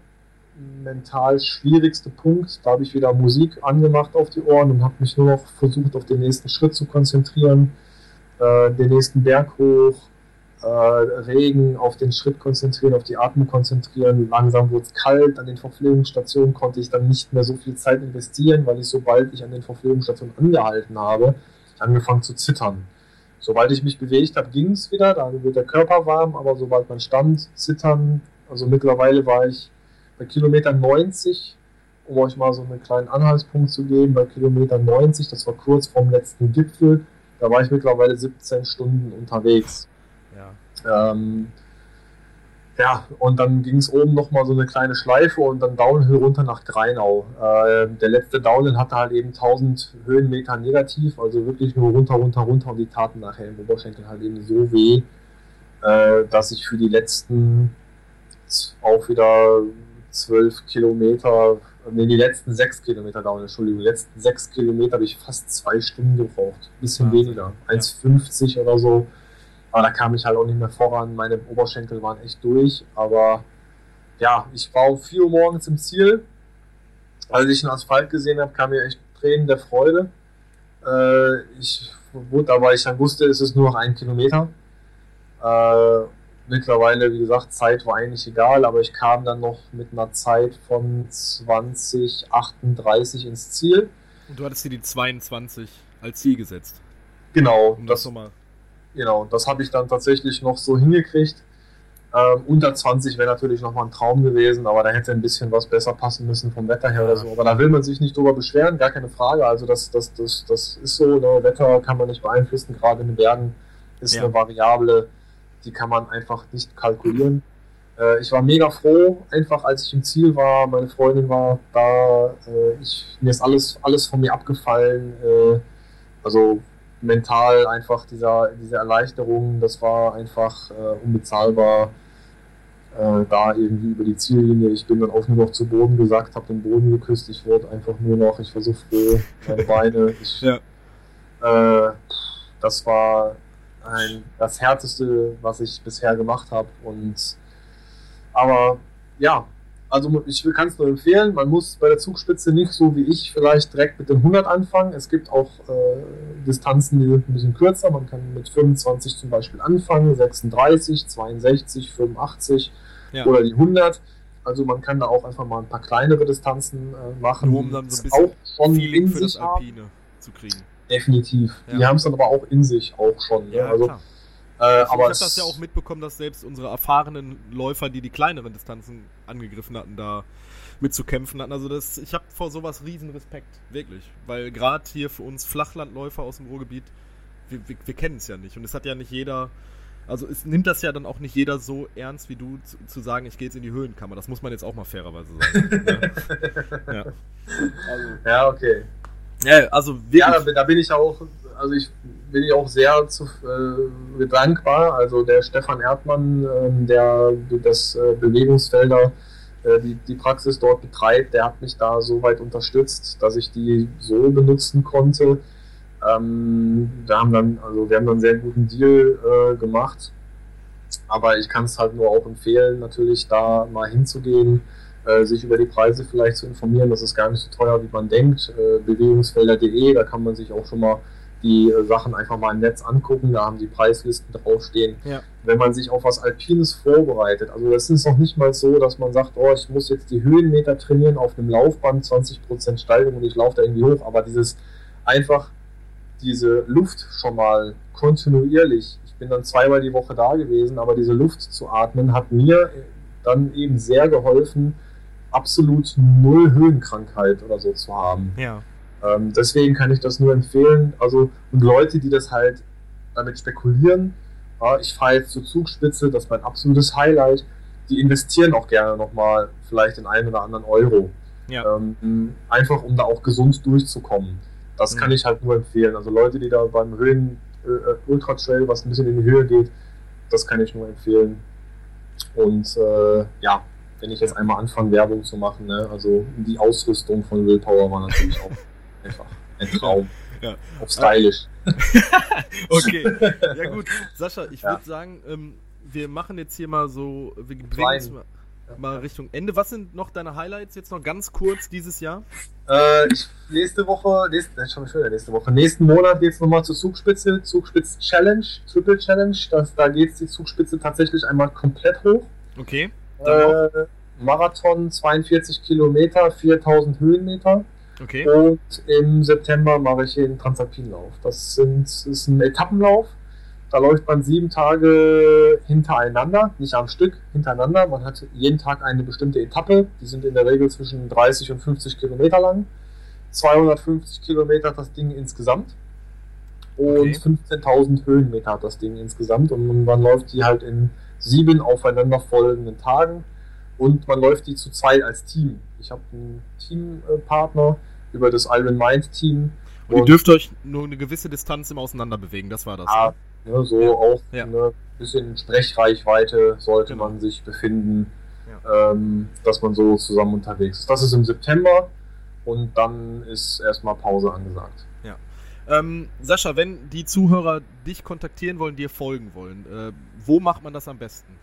mental schwierigste Punkt. Da habe ich wieder Musik angemacht auf die Ohren und habe mich nur noch versucht, auf den nächsten Schritt zu konzentrieren, äh, den nächsten Berg hoch, äh, Regen auf den Schritt konzentrieren, auf die Atmung konzentrieren. Langsam wurde es kalt. An den Verpflegungsstationen konnte ich dann nicht mehr so viel Zeit investieren, weil ich, sobald ich an den Verpflegungsstationen angehalten habe, angefangen zu zittern. Sobald ich mich bewegt habe, ging es wieder, da wird der Körper warm, aber sobald man stand, zittern, also mittlerweile war ich bei Kilometer 90, um euch mal so einen kleinen Anhaltspunkt zu geben, bei Kilometer 90, das war kurz vorm letzten Gipfel, da war ich mittlerweile 17 Stunden unterwegs. Ja. Ähm, ja, und dann ging es oben nochmal so eine kleine Schleife und dann Downhill runter nach Greinau. Äh, der letzte Downhill hatte halt eben 1000 Höhenmeter negativ, also wirklich nur runter, runter, runter und die taten nachher im Oberschenkel halt eben so weh, äh, dass ich für die letzten auch wieder 12 Kilometer, nee, die letzten 6 Kilometer Downhill, Entschuldigung, die letzten 6 Kilometer habe ich fast zwei Stunden gebraucht. Bisschen Wahnsinn. weniger, 1,50 oder so. Aber da kam ich halt auch nicht mehr voran. Meine Oberschenkel waren echt durch. Aber ja, ich war um 4 Uhr morgens im Ziel. Als ich den Asphalt gesehen habe, kam mir echt Tränen der Freude. Äh, ich wurde, aber ich dann wusste, es ist nur noch ein Kilometer. Äh, mittlerweile, wie gesagt, Zeit war eigentlich egal, aber ich kam dann noch mit einer Zeit von 2038 ins Ziel. Und du hattest dir die 22 als Ziel gesetzt. Genau, Um das das, nochmal. genau, das habe ich dann tatsächlich noch so hingekriegt. Ähm, unter 20 wäre natürlich nochmal ein Traum gewesen, aber da hätte ein bisschen was besser passen müssen vom Wetter her oder so. Aber da will man sich nicht drüber beschweren, gar keine Frage. Also das, das, das, das ist so, ne? Wetter kann man nicht beeinflussen, gerade in den Bergen ist Ja. eine Variable, die kann man einfach nicht kalkulieren. Äh, ich war mega froh, einfach als ich im Ziel war, meine Freundin war da, äh, ich, mir ist alles, alles von mir abgefallen. Äh, also mental einfach dieser, diese Erleichterung, das war einfach äh, unbezahlbar. Äh, da irgendwie über die Ziellinie. Ich bin dann auch nur noch zu Boden gesackt, habe den Boden geküsst. Ich wurde einfach nur noch, ich war so froh, meine Beine. Ich, Ja. äh, das war ein, das härteste, was ich bisher gemacht habe. Und aber ja, also ich kann es nur empfehlen. Man muss bei der Zugspitze nicht so wie ich vielleicht direkt mit den 100 anfangen. Es gibt auch äh, Distanzen, die sind ein bisschen kürzer. Man kann mit 25 zum Beispiel anfangen, 36, 62, 85 Ja. oder die 100. Also man kann da auch einfach mal ein paar kleinere Distanzen äh, machen. Nur um dann so ein bisschen auch schon Feeling in für das sich haben. Alpine zu kriegen. Definitiv. Die Ja. haben es dann aber auch in sich auch schon. Ne? also, klar. äh, ich habe das ja auch mitbekommen, dass selbst unsere erfahrenen Läufer, die die kleineren Distanzen angegriffen hatten, da mitzukämpfen hatten. Also das, ich habe vor sowas riesen Respekt, wirklich. Weil gerade hier für uns Flachlandläufer aus dem Ruhrgebiet, wir, wir, wir kennen es ja nicht. Und es hat ja nicht jeder, also es nimmt das ja dann auch nicht jeder so ernst wie du, zu, zu sagen, ich gehe jetzt in die Höhenkammer. Das muss man jetzt auch mal fairerweise sagen. ja. Ja. Also, ja, okay. Ja, also wirklich. Ja, da, bin- ich auch, also ich bin ich auch sehr zu, äh, dankbar. Also der Stefan Erdmann, ähm, der das äh, Bewegungsfelder, äh, die, die Praxis dort betreibt, der hat mich da so weit unterstützt, dass ich die so benutzen konnte. Ähm, wir haben dann, also wir haben dann einen sehr guten Deal äh, gemacht. Aber ich kann es halt nur auch empfehlen, natürlich da mal hinzugehen, äh, sich über die Preise vielleicht zu informieren. Das ist gar nicht so teuer, wie man denkt. Äh, bewegungsfelder.de, da kann man sich auch schon mal die äh, Sachen einfach mal im Netz angucken. Da haben die Preislisten draufstehen. Ja. Wenn man sich auf was Alpines vorbereitet, also das ist noch nicht mal so, dass man sagt, oh, ich muss jetzt die Höhenmeter trainieren auf einem Laufband, 20% Steigung und ich laufe da irgendwie hoch. Aber dieses einfach diese Luft schon mal kontinuierlich, ich bin dann zweimal die Woche da gewesen, aber diese Luft zu atmen hat mir dann eben sehr geholfen, absolut null Höhenkrankheit oder so zu haben. ja. Ähm, deswegen kann ich das nur empfehlen. Also, und Leute, die das halt damit spekulieren, ja, ich fahre jetzt zur Zugspitze, das ist mein absolutes Highlight, die investieren auch gerne nochmal vielleicht den einen oder anderen Euro. Ja. Ähm, einfach um da auch gesund durchzukommen. Das Mhm. kann ich halt nur empfehlen. Also Leute, die da beim Höhen äh, Ultra Trail, was ein bisschen in die Höhe geht, das kann ich nur empfehlen. Und äh, ja, wenn ich jetzt einmal anfange, Werbung zu machen, ne, also die Ausrüstung von Willpower war natürlich auch einfach ein Traum. Ja. Auch stylisch. Okay. Ja gut, Sascha, ich Ja. würde sagen, ähm, wir machen jetzt hier mal so, wir Klein. uns mal, mal Richtung Ende. Was sind noch deine Highlights jetzt noch ganz kurz dieses Jahr? Äh, ich, nächste Woche, nächste, schon wieder nächste Woche, nächsten Monat geht es nochmal zur Zugspitze, Zugspitze Challenge, Triple Challenge. Das, da geht die Zugspitze tatsächlich einmal komplett hoch. Okay. Äh, Marathon 42 Kilometer, 4000 Höhenmeter. Okay. Und im September mache ich den Transalpinlauf. Das, sind, das ist ein Etappenlauf. Da läuft man sieben Tage hintereinander, nicht am Stück, hintereinander. Man hat jeden Tag eine bestimmte Etappe. Die sind in der Regel zwischen 30 und 50 Kilometer lang. 250 Kilometer hat das Ding insgesamt. Und Okay. 15.000 Höhenmeter hat das Ding insgesamt. Und man läuft die halt in sieben aufeinanderfolgenden Tagen. Und man läuft die zu zweit als Team. Ich habe einen Teampartner über das Iron Mind Team. Und ihr dürft euch nur eine gewisse Distanz im Auseinander bewegen, das war das. Ja, ne, so Ja. auch Ja. eine bisschen Sprechreichweite sollte Genau. man sich befinden, ähm, dass man so zusammen unterwegs ist. Das ist im September und dann ist erstmal Pause angesagt. Ähm, Sascha, wenn die Zuhörer dich kontaktieren wollen, dir folgen wollen, äh, wo macht man das am besten?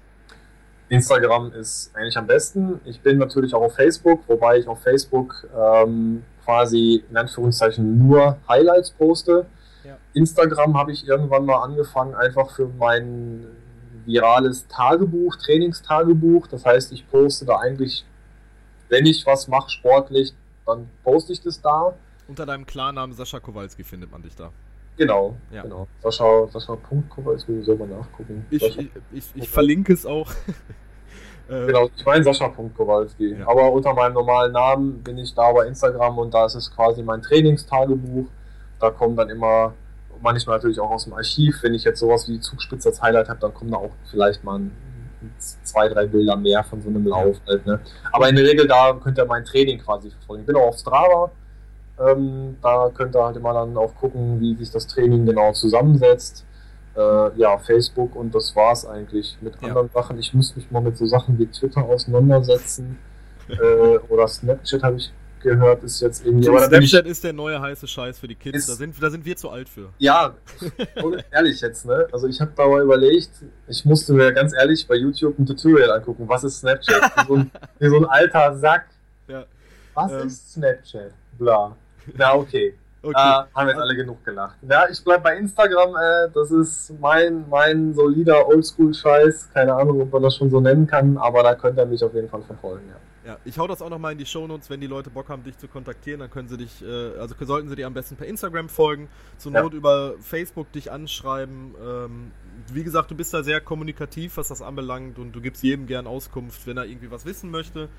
Instagram ist eigentlich am besten. Ich bin natürlich auch auf Facebook, wobei ich auf Facebook ähm, quasi in Anführungszeichen nur Highlights poste. Ja. Instagram habe ich irgendwann mal angefangen, einfach für mein virales Tagebuch, Trainingstagebuch. Das heißt, ich poste da eigentlich, wenn ich was mache sportlich, dann poste ich das da. Unter deinem Klarnamen Sascha Kowalski findet man dich da. Genau, ja. genau. Sascha, Sascha Kowalski, soll man nachgucken. Ich, ich, ich, ich verlinke es auch. Genau, ich meine Sascha Kowalski. Ja. Aber unter meinem normalen Namen bin ich da bei Instagram und da ist es quasi mein Trainingstagebuch. Da kommen dann immer, manchmal natürlich auch aus dem Archiv, wenn ich jetzt sowas wie Zugspitze als Highlight habe, dann kommen da auch vielleicht mal ein, zwei, drei Bilder mehr von so einem Lauf. Halt, ne? Aber in der Regel, da könnt ihr mein Training quasi verfolgen. Ich bin auch auf Strava ähm, da könnt ihr halt immer dann auch gucken, wie sich das Training genau zusammensetzt. Äh, ja, Facebook und das war's eigentlich. Mit ja. anderen Sachen, ich muss mich mal mit so Sachen wie Twitter auseinandersetzen. äh, oder Snapchat habe ich gehört, ist jetzt irgendwie. Aber Snapchat ist der neue heiße Scheiß für die Kids. Da sind, da sind wir zu alt für. Ja, ehrlich jetzt, ne? Also ich habe da mal überlegt, ich musste mir ganz ehrlich bei YouTube ein Tutorial angucken, was ist Snapchat? Wie so ein, wie so ein alter Sack. Ja. Was ähm, ist Snapchat? Bla. Na, okay. okay. Äh, haben jetzt alle genug gelacht. Ja, ich bleib bei Instagram. Äh, das ist mein, mein solider Oldschool-Scheiß. Keine Ahnung, ob man das schon so nennen kann, aber da könnt ihr mich auf jeden Fall verfolgen, ja. Ja, ich hau das auch nochmal in die Shownotes, wenn die Leute Bock haben, dich zu kontaktieren, dann können sie dich, äh, also sollten sie dir am besten per Instagram folgen, zur Not ja. über Facebook dich anschreiben. Ähm, wie gesagt, du bist da sehr kommunikativ, was das anbelangt und du gibst jedem gern Auskunft, wenn er irgendwie was wissen möchte.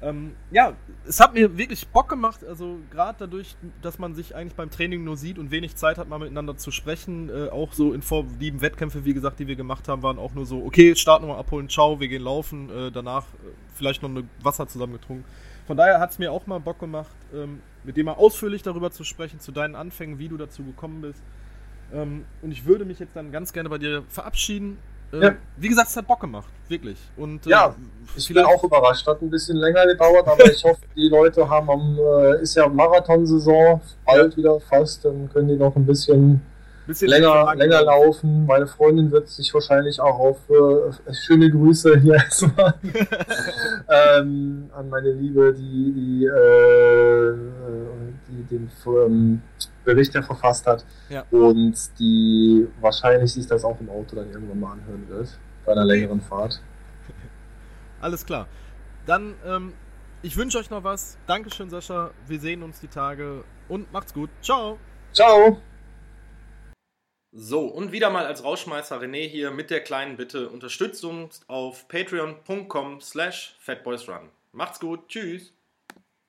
Ähm, ja, es hat mir wirklich Bock gemacht, also gerade dadurch, dass man sich eigentlich beim Training nur sieht und wenig Zeit hat, mal miteinander zu sprechen, äh, auch so in vorlieben Wettkämpfe, wie gesagt, die wir gemacht haben, waren auch nur so, okay, Start nochmal abholen, ciao, wir gehen laufen, äh, danach äh, vielleicht noch ein Wasser zusammen getrunken. Von daher hat es mir auch mal Bock gemacht, ähm, mit dir mal ausführlich darüber zu sprechen, zu deinen Anfängen, wie du dazu gekommen bist. Ähm, und ich würde mich jetzt dann ganz gerne bei dir verabschieden. Äh, ja. Wie gesagt, es hat Bock gemacht, wirklich. Und, äh, ja, ich bin auch überrascht. Hat ein bisschen länger gedauert, aber ich hoffe, die Leute haben am, äh, ist ja Marathonsaison, bald ja. wieder fast, dann können die noch ein bisschen, bisschen länger, länger laufen. Meine Freundin wird sich wahrscheinlich auch auf äh, schöne Grüße hier erstmal ähm, an meine Liebe, die, die, äh, die den ähm, Bericht ja verfasst hat. Ja. Und die wahrscheinlich sich das auch im Auto dann irgendwann mal anhören wird. Bei einer längeren Fahrt. Alles klar. Dann, ähm, ich wünsche euch noch was. Dankeschön, Sascha. Wir sehen uns die Tage und macht's gut. Ciao. Ciao. So, und wieder mal als Rauschmeister René hier mit der kleinen Bitte, unterstützt uns auf patreon.com slash fatboysrun. Macht's gut, tschüss.